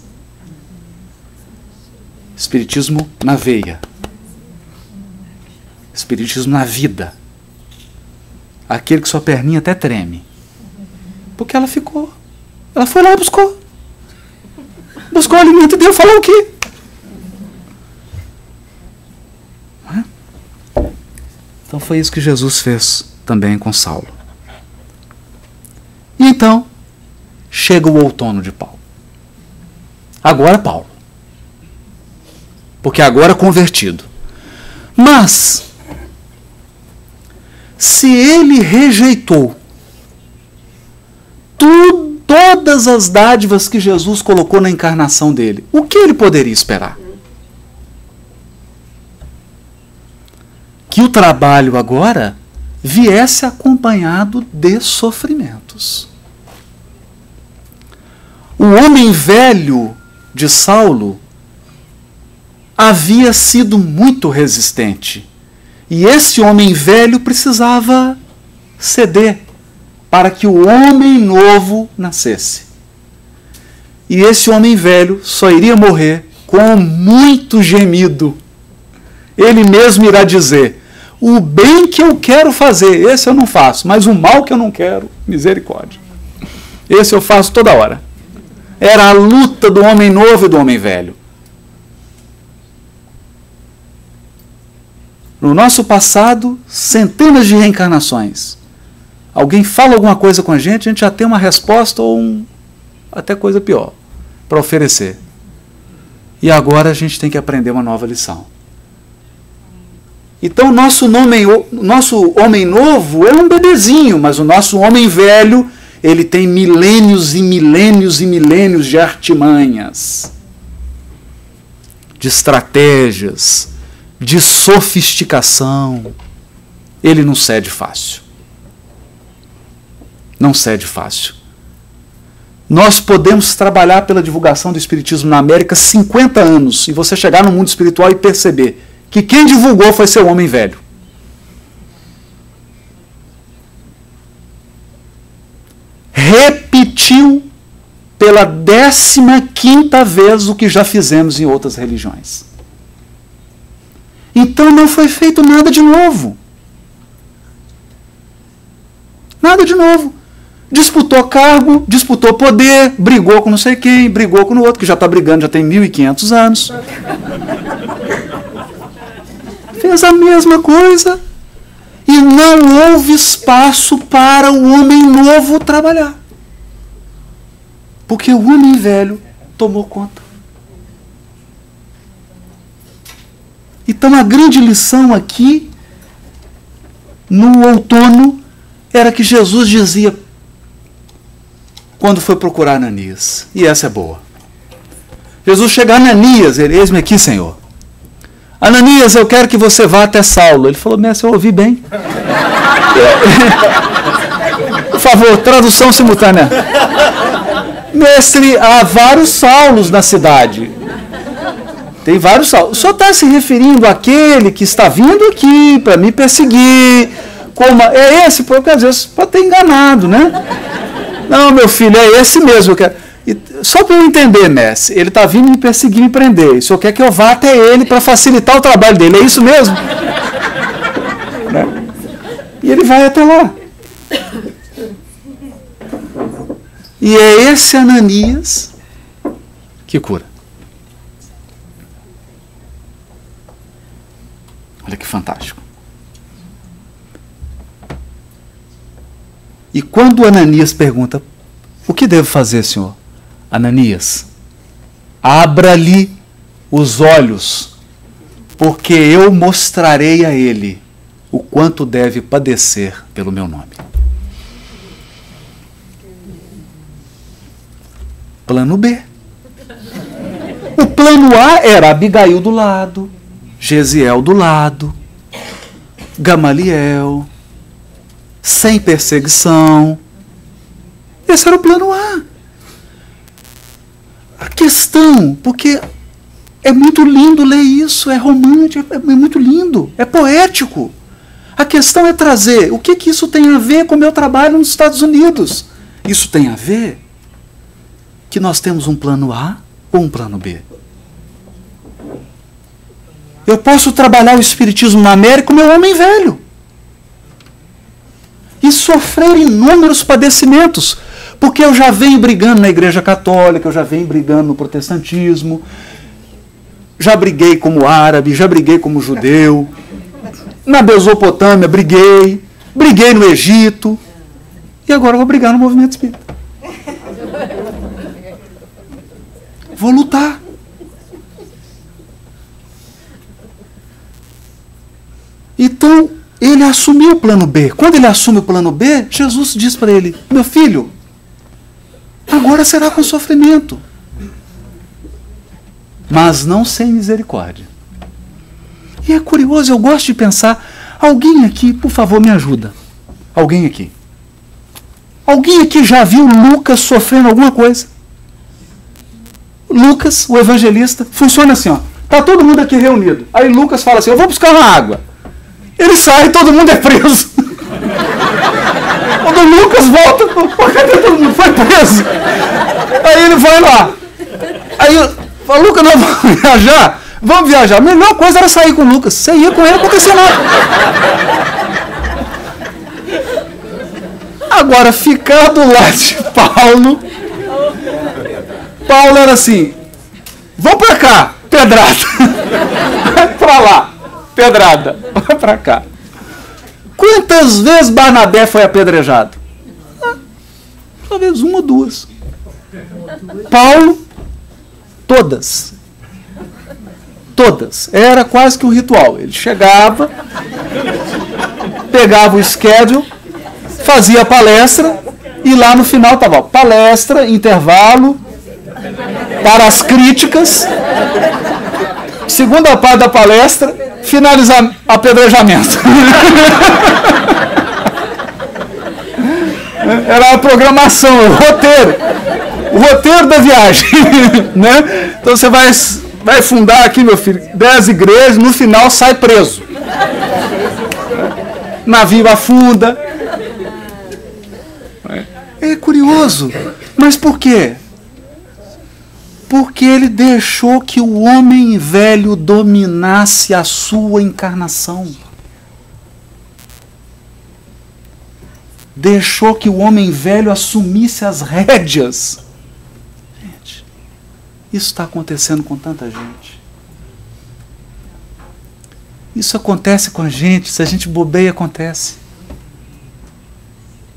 Espiritismo na veia. Espiritismo na vida. Aquele que sua perninha até treme. Porque ela ficou. Ela foi lá e buscou. Buscou alimento e deu falar o quê? Então foi isso que Jesus fez também com Saulo. E então, chega o outono de Paulo. Agora Paulo. Porque agora convertido. Mas, se ele rejeitou tu, todas as dádivas que Jesus colocou na encarnação dele, o que ele poderia esperar? Que o trabalho agora viesse acompanhado de sofrimentos. O homem velho de Saulo havia sido muito resistente. E esse homem velho precisava ceder para que o homem novo nascesse. E esse homem velho só iria morrer com muito gemido. Ele mesmo irá dizer: O bem que eu quero fazer, esse eu não faço, mas o mal que eu não quero, misericórdia. Esse eu faço toda hora. Era a luta do homem novo e do homem velho. No nosso passado, centenas de reencarnações. Alguém fala alguma coisa com a gente, a gente já tem uma resposta ou um, até coisa pior para oferecer. E agora a gente tem que aprender uma nova lição. Então, nosso, nome, nosso homem novo é um bebezinho, mas o nosso homem velho ele tem milênios e milênios e milênios de artimanhas, de estratégias, de sofisticação. Ele não cede fácil. Não cede fácil. Nós podemos trabalhar pela divulgação do Espiritismo na América 50 anos e você chegar no mundo espiritual e perceber que quem divulgou foi seu homem velho. repetiu pela décima quinta vez o que já fizemos em outras religiões. Então não foi feito nada de novo. Nada de novo. Disputou cargo, disputou poder, brigou com não sei quem, brigou com o outro, que já está brigando, já tem 1.500 anos. Fez a mesma coisa. E não houve espaço para o homem novo trabalhar. Porque o homem velho tomou conta. Então a grande lição aqui, no outono, era que Jesus dizia quando foi procurar Ananias. E essa é boa. Jesus chega a Ananias, ele, eis-me aqui, Senhor. Ananias, eu quero que você vá até Saulo. Ele falou, mestre, eu ouvi bem. Por favor, tradução simultânea. Mestre, há vários Saulos na cidade. Tem vários Saulos. Senhor está se referindo àquele que está vindo aqui para me perseguir. Como é esse? Porque às vezes pode ter enganado, né? Não, meu filho, é esse mesmo. Que... Só para eu entender, mestre, ele está vindo me perseguir, me prender. O senhor quer que eu vá até ele para facilitar o trabalho dele, é isso mesmo? né? E ele vai até lá. E é esse Ananias que cura. Olha que fantástico. E quando Ananias pergunta: O que devo fazer, senhor? Ananias, abra-lhe os olhos, porque eu mostrarei a ele o quanto deve padecer pelo meu nome. Plano B. O plano A era Abigail do lado, Gesiel do lado, Gamaliel, sem perseguição. Esse era o plano A. A questão, porque é muito lindo ler isso, é romântico, é muito lindo, é poético. A questão é trazer o que, que isso tem a ver com o meu trabalho nos Estados Unidos. Isso tem a ver que nós temos um plano A ou um plano B. Eu posso trabalhar o Espiritismo na América, o meu homem velho e sofrer inúmeros padecimentos, porque eu já venho brigando na Igreja Católica, eu já venho brigando no protestantismo, já briguei como árabe, já briguei como judeu, na Mesopotâmia briguei, briguei no Egito, e agora vou brigar no movimento espírita. Vou lutar. Então, ele assumiu o plano B. Quando ele assume o plano B, Jesus diz para ele: Meu filho, agora será com sofrimento, mas não sem misericórdia. E é curioso, eu gosto de pensar: alguém aqui, por favor, me ajuda. Alguém aqui. Alguém aqui já viu Lucas sofrendo alguma coisa? Lucas, o evangelista, funciona assim, ó. Tá todo mundo aqui reunido. Aí Lucas fala assim: "Eu vou buscar uma água". Ele sai todo mundo é preso. Quando o Lucas volta, cadê todo mundo? Foi preso. Aí ele vai lá. Aí fala, Lucas, nós vamos viajar? Vamos viajar. A melhor coisa era sair com o Lucas. Você ia com ele, acontecia nada. Agora, ficar do lado de Paulo. Paulo era assim: vamos pra cá, pedrada. pra lá pedrada. Vai para cá. Quantas vezes Barnabé foi apedrejado? Ah, talvez uma ou duas. Paulo, todas. Todas. Era quase que um ritual. Ele chegava, pegava o schedule, fazia a palestra e lá no final estava palestra, intervalo, para as críticas, segunda parte da palestra, finalizar apedrejamento. Era a programação, o roteiro. O roteiro da viagem. né? Então você vai, vai fundar aqui, meu filho, dez igrejas, no final sai preso. Navio afunda. É curioso. Mas por quê? Porque ele deixou que o homem velho dominasse a sua encarnação. Deixou que o homem velho assumisse as rédeas. Gente, isso está acontecendo com tanta gente. Isso acontece com a gente, se a gente bobeia, acontece.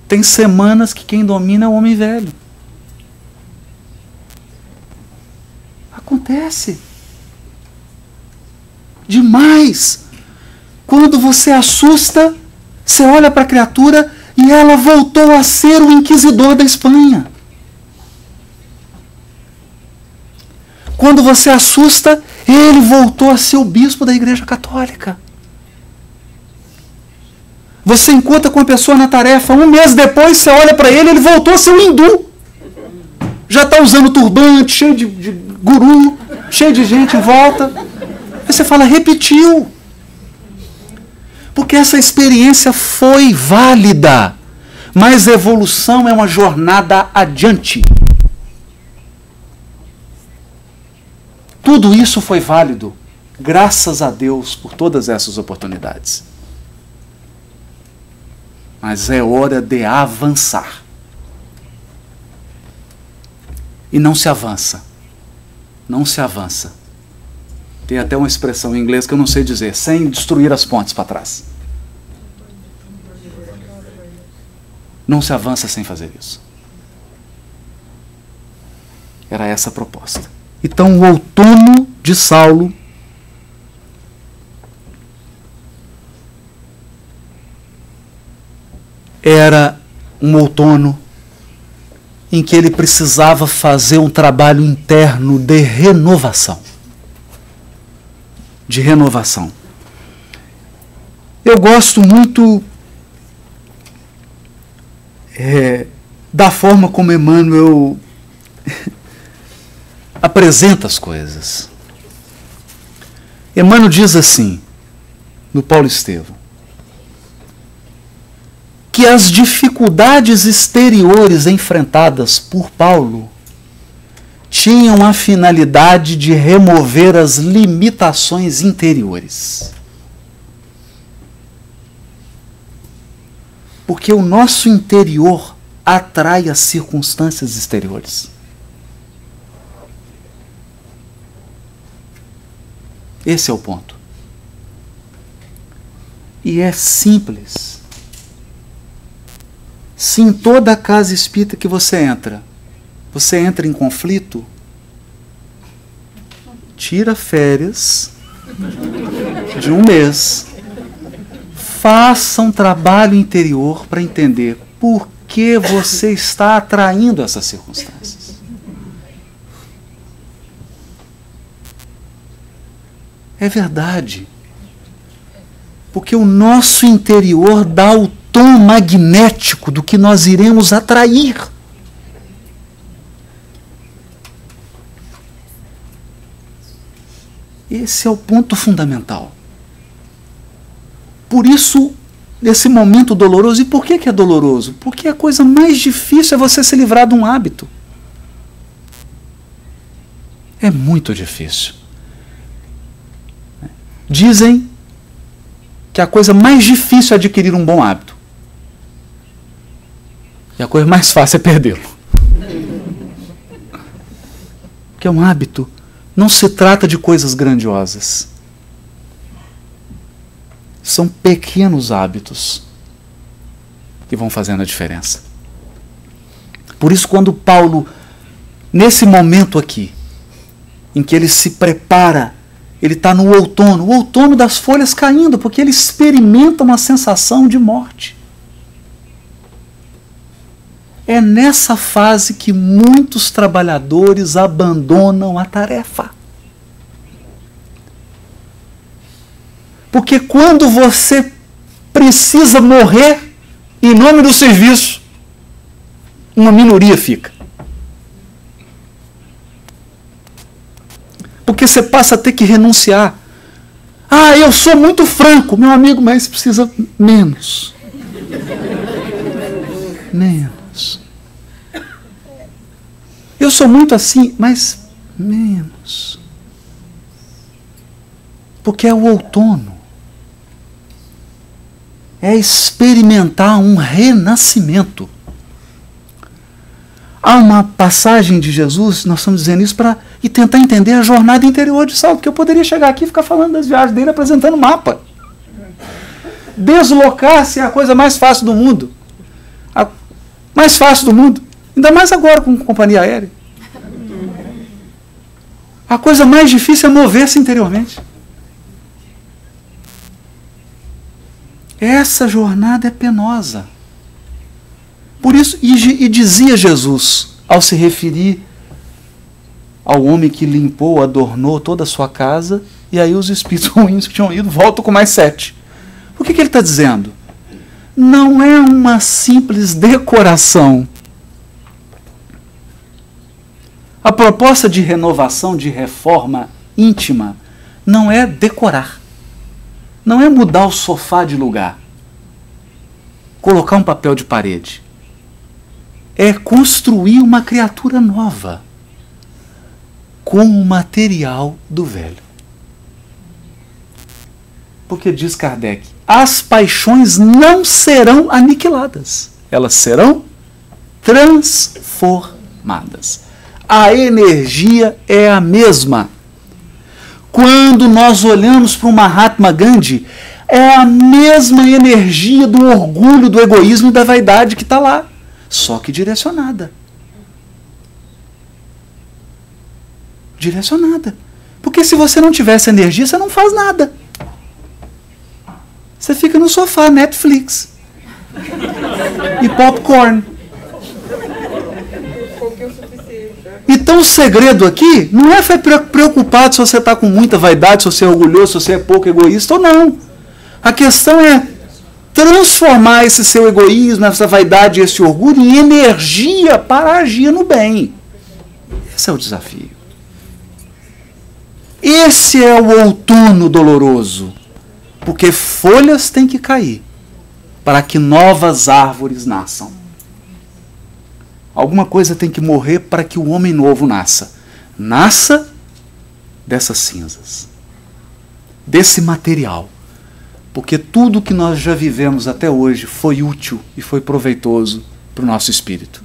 Tem semanas que quem domina é o homem velho. Acontece. Demais. Quando você assusta, você olha para a criatura e ela voltou a ser o inquisidor da Espanha. Quando você assusta, ele voltou a ser o bispo da Igreja Católica. Você encontra com a pessoa na tarefa, um mês depois você olha para ele, ele voltou a ser um hindu. Já está usando turbante, cheio de, de guru, cheio de gente em volta. Aí você fala, repetiu. Porque essa experiência foi válida. Mas evolução é uma jornada adiante. Tudo isso foi válido, graças a Deus por todas essas oportunidades. Mas é hora de avançar. E não se avança. Não se avança. Tem até uma expressão em inglês que eu não sei dizer, sem destruir as pontes para trás. Não se avança sem fazer isso. Era essa a proposta. Então, o outono de Saulo era um outono em que ele precisava fazer um trabalho interno de renovação. De renovação. Eu gosto muito é, da forma como Emmanuel apresenta as coisas. Emmanuel diz assim, no Paulo Estevão, que as dificuldades exteriores enfrentadas por Paulo tinham a finalidade de remover as limitações interiores. Porque o nosso interior atrai as circunstâncias exteriores. Esse é o ponto. E é simples. Se em toda a casa espírita que você entra, você entra em conflito, tira férias de um mês, faça um trabalho interior para entender por que você está atraindo essas circunstâncias. É verdade. Porque o nosso interior dá o tom magnético do que nós iremos atrair. Esse é o ponto fundamental. Por isso, esse momento doloroso. E por que, que é doloroso? Porque a coisa mais difícil é você se livrar de um hábito. É muito difícil. Dizem que a coisa mais difícil é adquirir um bom hábito. E a coisa mais fácil é perdê-lo. Que é um hábito. Não se trata de coisas grandiosas. São pequenos hábitos que vão fazendo a diferença. Por isso, quando Paulo, nesse momento aqui, em que ele se prepara ele está no outono, o outono das folhas caindo, porque ele experimenta uma sensação de morte. É nessa fase que muitos trabalhadores abandonam a tarefa. Porque quando você precisa morrer em nome do serviço, uma minoria fica. porque você passa a ter que renunciar. Ah, eu sou muito franco, meu amigo, mas precisa menos. menos. Eu sou muito assim, mas Menos. Porque é o outono. É experimentar um renascimento. Há uma passagem de Jesus, nós estamos dizendo isso para e tentar entender a jornada interior de Saulo, porque eu poderia chegar aqui e ficar falando das viagens dele apresentando mapa. Deslocar-se é a coisa mais fácil do mundo. A mais fácil do mundo. Ainda mais agora com companhia aérea. A coisa mais difícil é mover-se interiormente. Essa jornada é penosa. Por isso, e, e dizia Jesus, ao se referir ao homem que limpou, adornou toda a sua casa, e aí os espíritos ruins que tinham ido voltam com mais sete. O que, que ele está dizendo? Não é uma simples decoração. A proposta de renovação, de reforma íntima, não é decorar. Não é mudar o sofá de lugar. Colocar um papel de parede é construir uma criatura nova com o material do velho. Porque diz Kardec, as paixões não serão aniquiladas, elas serão transformadas. A energia é a mesma. Quando nós olhamos para o Mahatma Gandhi, é a mesma energia do orgulho, do egoísmo e da vaidade que está lá só que direcionada. Direcionada. Porque se você não tivesse energia, você não faz nada. Você fica no sofá, Netflix. e popcorn. Então o segredo aqui não é ficar preocupado se você está com muita vaidade, se você é orgulhoso, se você é pouco egoísta ou não. A questão é transformar esse seu egoísmo, essa vaidade, esse orgulho em energia para agir no bem. Esse é o desafio. Esse é o outono doloroso, porque folhas têm que cair para que novas árvores nasçam. Alguma coisa tem que morrer para que o homem novo nasça. Nasça dessas cinzas, desse material porque tudo que nós já vivemos até hoje foi útil e foi proveitoso para o nosso espírito.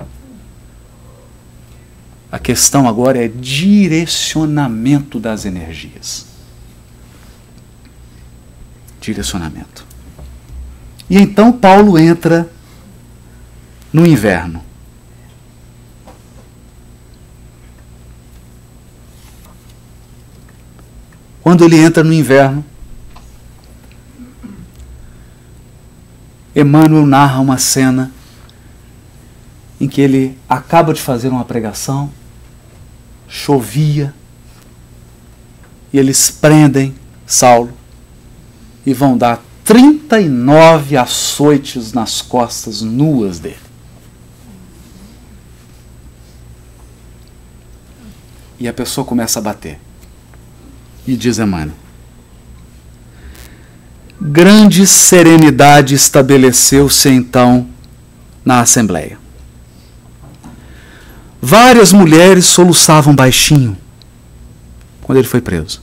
A questão agora é direcionamento das energias. Direcionamento. E então Paulo entra no inverno. Quando ele entra no inverno, Emmanuel narra uma cena em que ele acaba de fazer uma pregação, chovia, e eles prendem Saulo e vão dar 39 açoites nas costas nuas dele. E a pessoa começa a bater. E diz Emmanuel: Grande serenidade estabeleceu-se então na Assembleia. Várias mulheres soluçavam baixinho quando ele foi preso.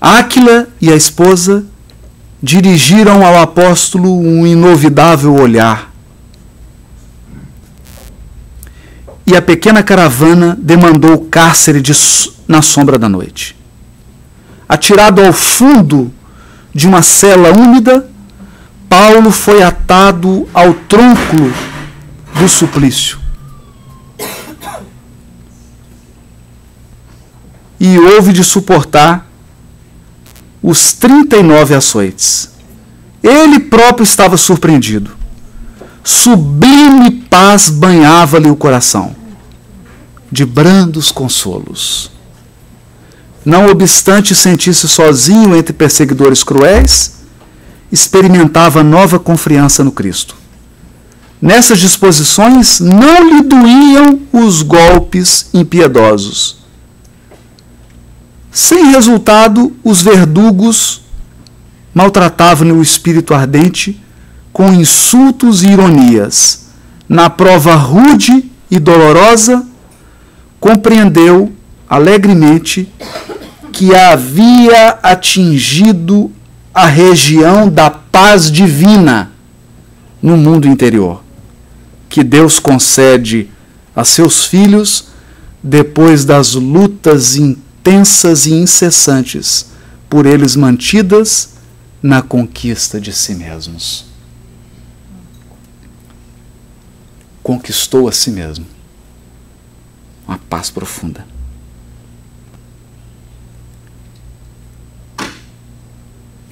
Áquila e a esposa dirigiram ao apóstolo um inovidável olhar. E a pequena caravana demandou o cárcere de, na sombra da noite. Atirado ao fundo de uma cela úmida, Paulo foi atado ao tronco do suplício. E houve de suportar os 39 açoites. Ele próprio estava surpreendido. Sublime paz banhava-lhe o coração, de brandos consolos. Não obstante sentir-se sozinho entre perseguidores cruéis, experimentava nova confiança no Cristo. Nessas disposições não lhe doíam os golpes impiedosos. Sem resultado, os verdugos maltratavam-lhe o espírito ardente com insultos e ironias. Na prova rude e dolorosa, compreendeu alegremente que havia atingido a região da paz divina no mundo interior, que Deus concede a seus filhos depois das lutas intensas e incessantes por eles mantidas na conquista de si mesmos. Conquistou a si mesmo uma paz profunda.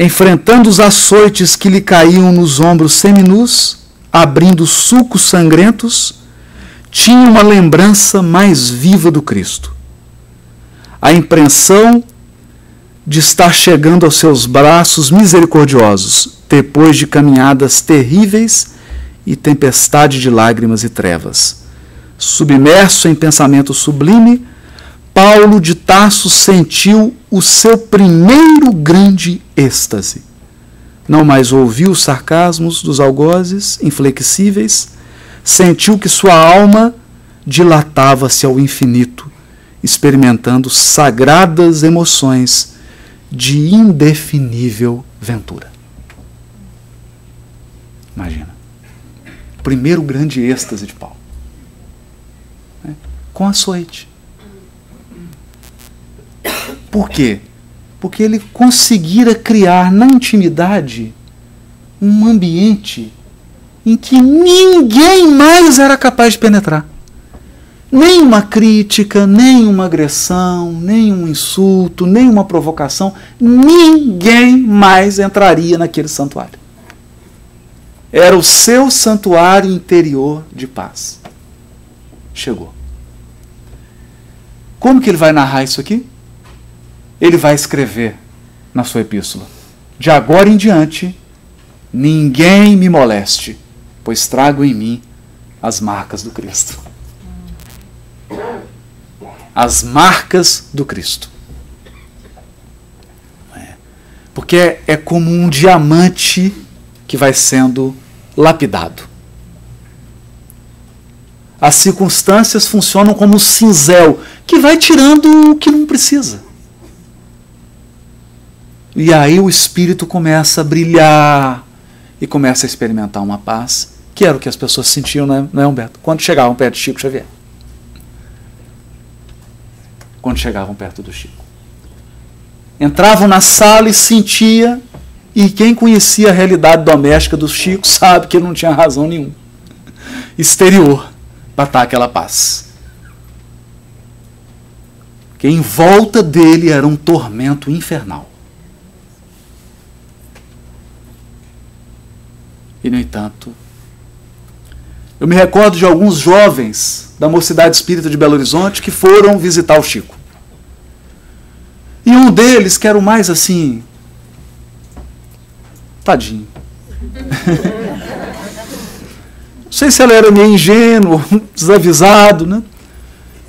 Enfrentando os açoites que lhe caíam nos ombros seminus, abrindo sulcos sangrentos, tinha uma lembrança mais viva do Cristo. A impressão de estar chegando aos seus braços misericordiosos, depois de caminhadas terríveis e tempestade de lágrimas e trevas. Submerso em pensamento sublime, Paulo de Tarso sentiu o seu primeiro grande êxtase. Não mais ouviu os sarcasmos dos algozes inflexíveis, sentiu que sua alma dilatava-se ao infinito, experimentando sagradas emoções de indefinível ventura. Imagina. Primeiro grande êxtase de Paulo. Né? Com açoite. Por quê? Porque ele conseguira criar na intimidade um ambiente em que ninguém mais era capaz de penetrar. Nem uma crítica, nem uma agressão, nem um insulto, nem uma provocação, ninguém mais entraria naquele santuário. Era o seu santuário interior de paz. Chegou. Como que ele vai narrar isso aqui? Ele vai escrever na sua epístola: De agora em diante, ninguém me moleste pois trago em mim as marcas do Cristo. As marcas do Cristo. É. Porque é, é como um diamante que vai sendo lapidado. As circunstâncias funcionam como um cinzel que vai tirando o que não precisa. E aí o espírito começa a brilhar, e começa a experimentar uma paz, que era o que as pessoas sentiam, não é, não é Humberto? Quando chegavam perto de Chico Xavier. Quando chegavam perto do Chico. Entravam na sala e sentia, e quem conhecia a realidade doméstica do Chico sabe que ele não tinha razão nenhuma. Exterior para estar aquela paz. Que em volta dele era um tormento infernal. E, no entanto, eu me recordo de alguns jovens da Mocidade Espírita de Belo Horizonte que foram visitar o Chico. E um deles, que era o mais assim. Tadinho. Não sei se ela era meio ingênuo, desavisado, né?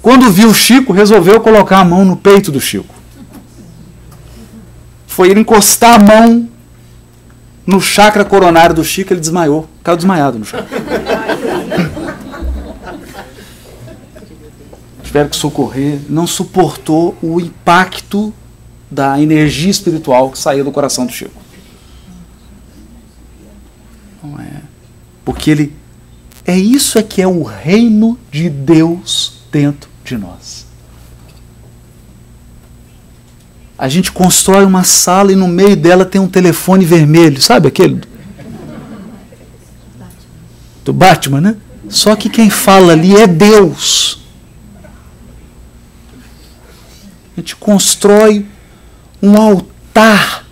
Quando viu o Chico, resolveu colocar a mão no peito do Chico. Foi ele encostar a mão no chakra coronário do Chico, ele desmaiou. Caiu desmaiado no chão. Tiveram que socorrer. Não suportou o impacto da energia espiritual que saía do coração do Chico. Não é. Porque ele. É isso é que é o reino de Deus dentro de nós. A gente constrói uma sala e no meio dela tem um telefone vermelho, sabe aquele? Do Batman, né? Só que quem fala ali é Deus. A gente constrói um altar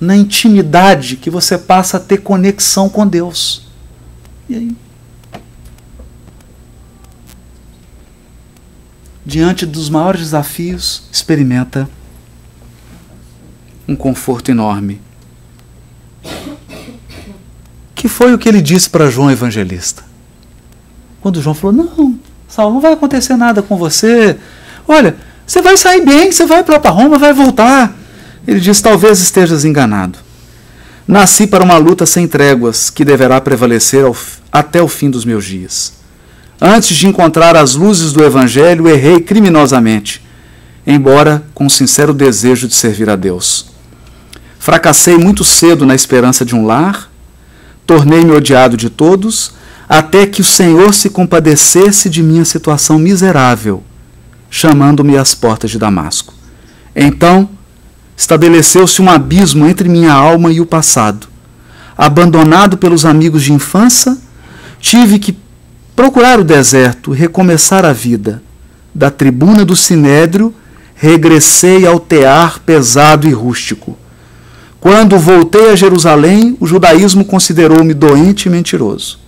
na intimidade que você passa a ter conexão com Deus. E aí? Diante dos maiores desafios, experimenta um conforto enorme. Que foi o que ele disse para João Evangelista? Quando João falou: Não, Saulo, não vai acontecer nada com você. Olha, você vai sair bem, você vai para Roma, vai voltar. Ele disse: Talvez estejas enganado. Nasci para uma luta sem tréguas, que deverá prevalecer ao, até o fim dos meus dias. Antes de encontrar as luzes do Evangelho, errei criminosamente embora com sincero desejo de servir a Deus. Fracassei muito cedo na esperança de um lar, tornei-me odiado de todos, até que o Senhor se compadecesse de minha situação miserável, chamando-me às portas de Damasco. Então, estabeleceu-se um abismo entre minha alma e o passado. Abandonado pelos amigos de infância, tive que procurar o deserto recomeçar a vida. Da tribuna do Sinédrio, regressei ao tear pesado e rústico. Quando voltei a Jerusalém, o judaísmo considerou-me doente e mentiroso.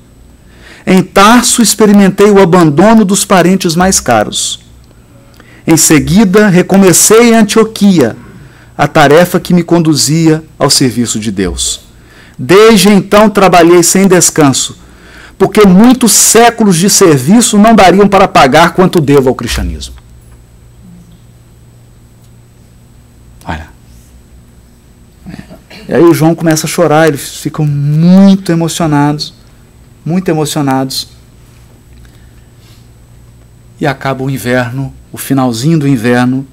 Em Tarso, experimentei o abandono dos parentes mais caros. Em seguida, recomecei em Antioquia, a tarefa que me conduzia ao serviço de Deus. Desde então trabalhei sem descanso, porque muitos séculos de serviço não dariam para pagar quanto devo ao cristianismo. E aí o João começa a chorar, eles ficam muito emocionados, muito emocionados. E acaba o inverno, o finalzinho do inverno,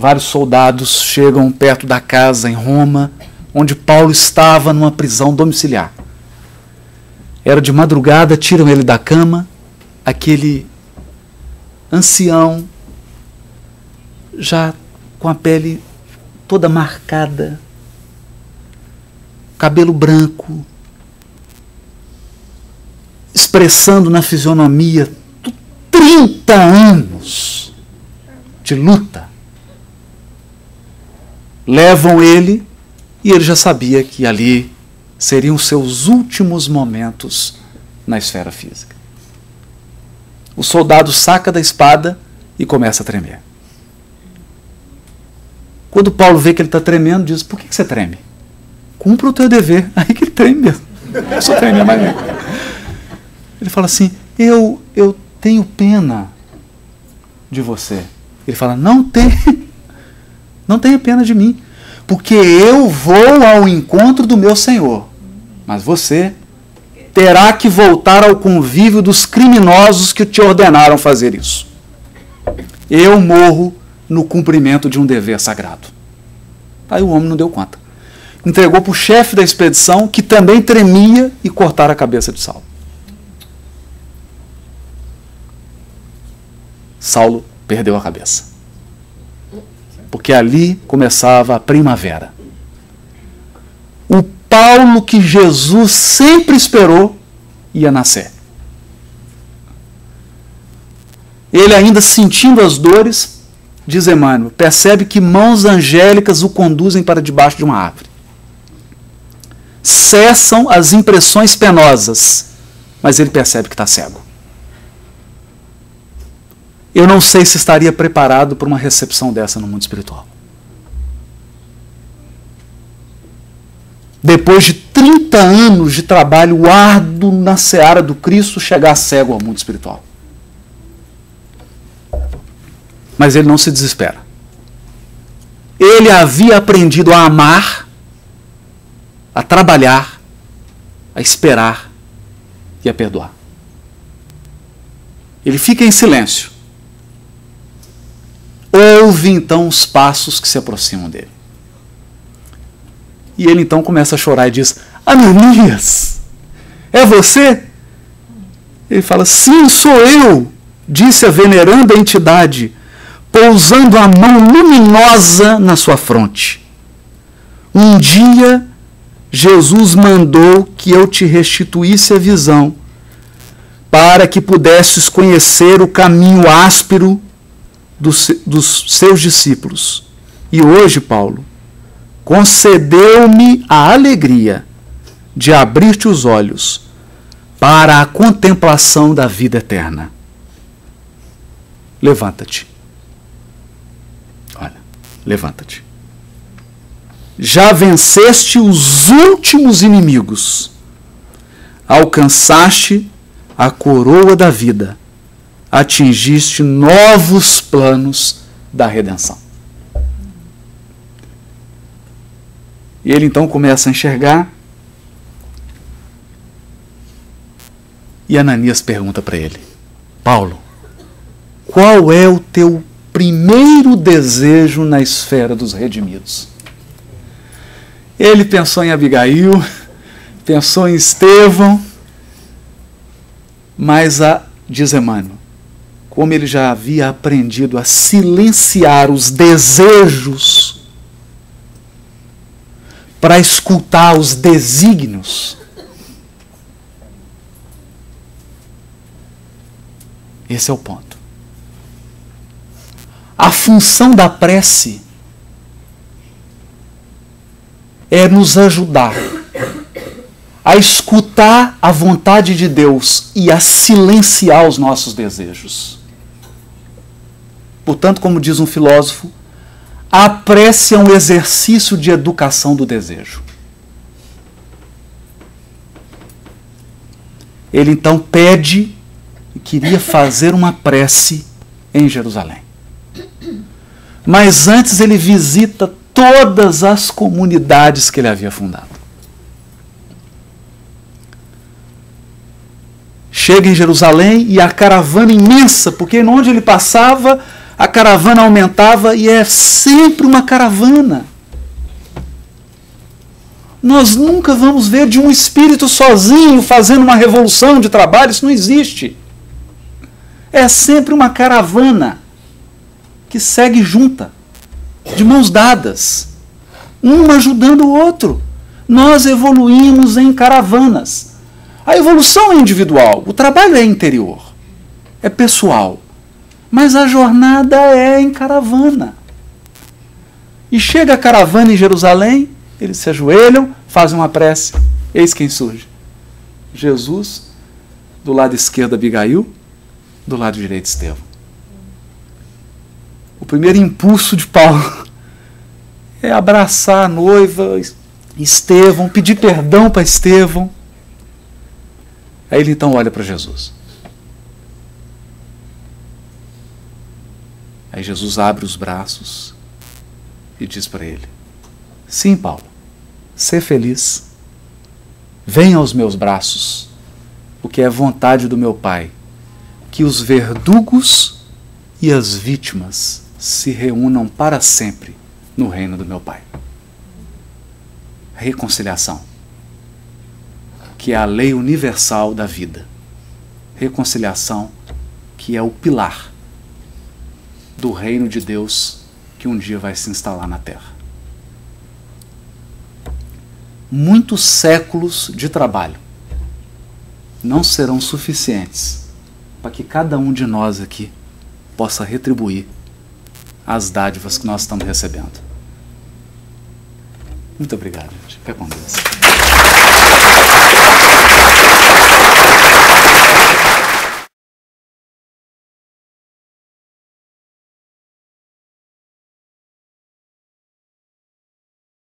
Vários soldados chegam perto da casa em Roma, onde Paulo estava numa prisão domiciliar. Era de madrugada, tiram ele da cama, aquele ancião, já com a pele toda marcada, cabelo branco, expressando na fisionomia 30 anos de luta levam ele e ele já sabia que ali seriam seus últimos momentos na esfera física. O soldado saca da espada e começa a tremer. Quando Paulo vê que ele está tremendo, diz: Por que, você treme? Cumpra o teu dever. Aí que ele treme mesmo. Só treme mais mesmo. Ele fala assim: eu, eu tenho pena de você. Ele fala: Não tem não tenha pena de mim, porque eu vou ao encontro do meu Senhor. Mas você terá que voltar ao convívio dos criminosos que te ordenaram fazer isso. Eu morro no cumprimento de um dever sagrado. Aí o homem não deu conta. Entregou para o chefe da expedição, que também tremia, e cortaram a cabeça de Saulo. Saulo perdeu a cabeça porque ali começava a primavera. O Paulo que Jesus sempre esperou ia nascer. Ele, ainda sentindo as dores, diz Emmanuel, percebe que mãos angélicas o conduzem para debaixo de uma árvore. Cessam as impressões penosas, mas ele percebe que está cego. Eu não sei se estaria preparado para uma recepção dessa no mundo espiritual. Depois de 30 anos de trabalho árduo na seara do Cristo, chegar cego ao mundo espiritual. Mas ele não se desespera. Ele havia aprendido a amar, a trabalhar, a esperar e a perdoar. Ele fica em silêncio ouve então os passos que se aproximam dele. E ele então começa a chorar e diz: Ananias, é você? Ele fala: Sim, sou eu, disse a veneranda entidade, pousando a mão luminosa na sua fronte. Um dia, Jesus mandou que eu te restituísse a visão, para que pudesses conhecer o caminho áspero dos, dos seus discípulos. E hoje, Paulo, concedeu-me a alegria de abrir-te os olhos para a contemplação da vida eterna. Levanta-te. Levanta-te. Já venceste os últimos inimigos. Alcançaste a coroa da vida atingiste novos planos da redenção. E ele então começa a enxergar. E Ananias pergunta para ele: Paulo, qual é o teu primeiro desejo na esfera dos redimidos? Ele pensou em Abigail, pensou em Estevão, mas a, diz Emmanuel, como ele já havia aprendido a silenciar os desejos para escutar os desígnios, esse é o ponto. A função da prece é nos ajudar a escutar a vontade de Deus e a silenciar os nossos desejos. Portanto, como diz um filósofo, a prece é um exercício de educação do desejo. Ele então pede e queria fazer uma prece em Jerusalém. Mas antes ele visita todas as comunidades que ele havia fundado. Chega em Jerusalém e a caravana imensa, porque onde ele passava, a caravana aumentava e é sempre uma caravana. Nós nunca vamos ver de um espírito sozinho fazendo uma revolução de trabalho, isso não existe. É sempre uma caravana que segue junta, de mãos dadas, um ajudando o outro. Nós evoluímos em caravanas. A evolução é individual, o trabalho é interior, é pessoal. Mas a jornada é em caravana. E chega a caravana em Jerusalém, eles se ajoelham, fazem uma prece. Eis quem surge: Jesus, do lado esquerdo Abigail, do lado direito Estevão. O primeiro impulso de Paulo é abraçar a noiva, Estevão, pedir perdão para Estevão. Aí ele então olha para Jesus. Aí Jesus abre os braços e diz para ele: Sim, Paulo, sê feliz. Venha aos meus braços, porque é vontade do meu Pai que os verdugos e as vítimas se reúnam para sempre no reino do meu Pai. Reconciliação, que é a lei universal da vida. Reconciliação, que é o pilar do reino de Deus que um dia vai se instalar na terra. Muitos séculos de trabalho não serão suficientes para que cada um de nós aqui possa retribuir as dádivas que nós estamos recebendo. Muito obrigado, gente. Fica com Deus.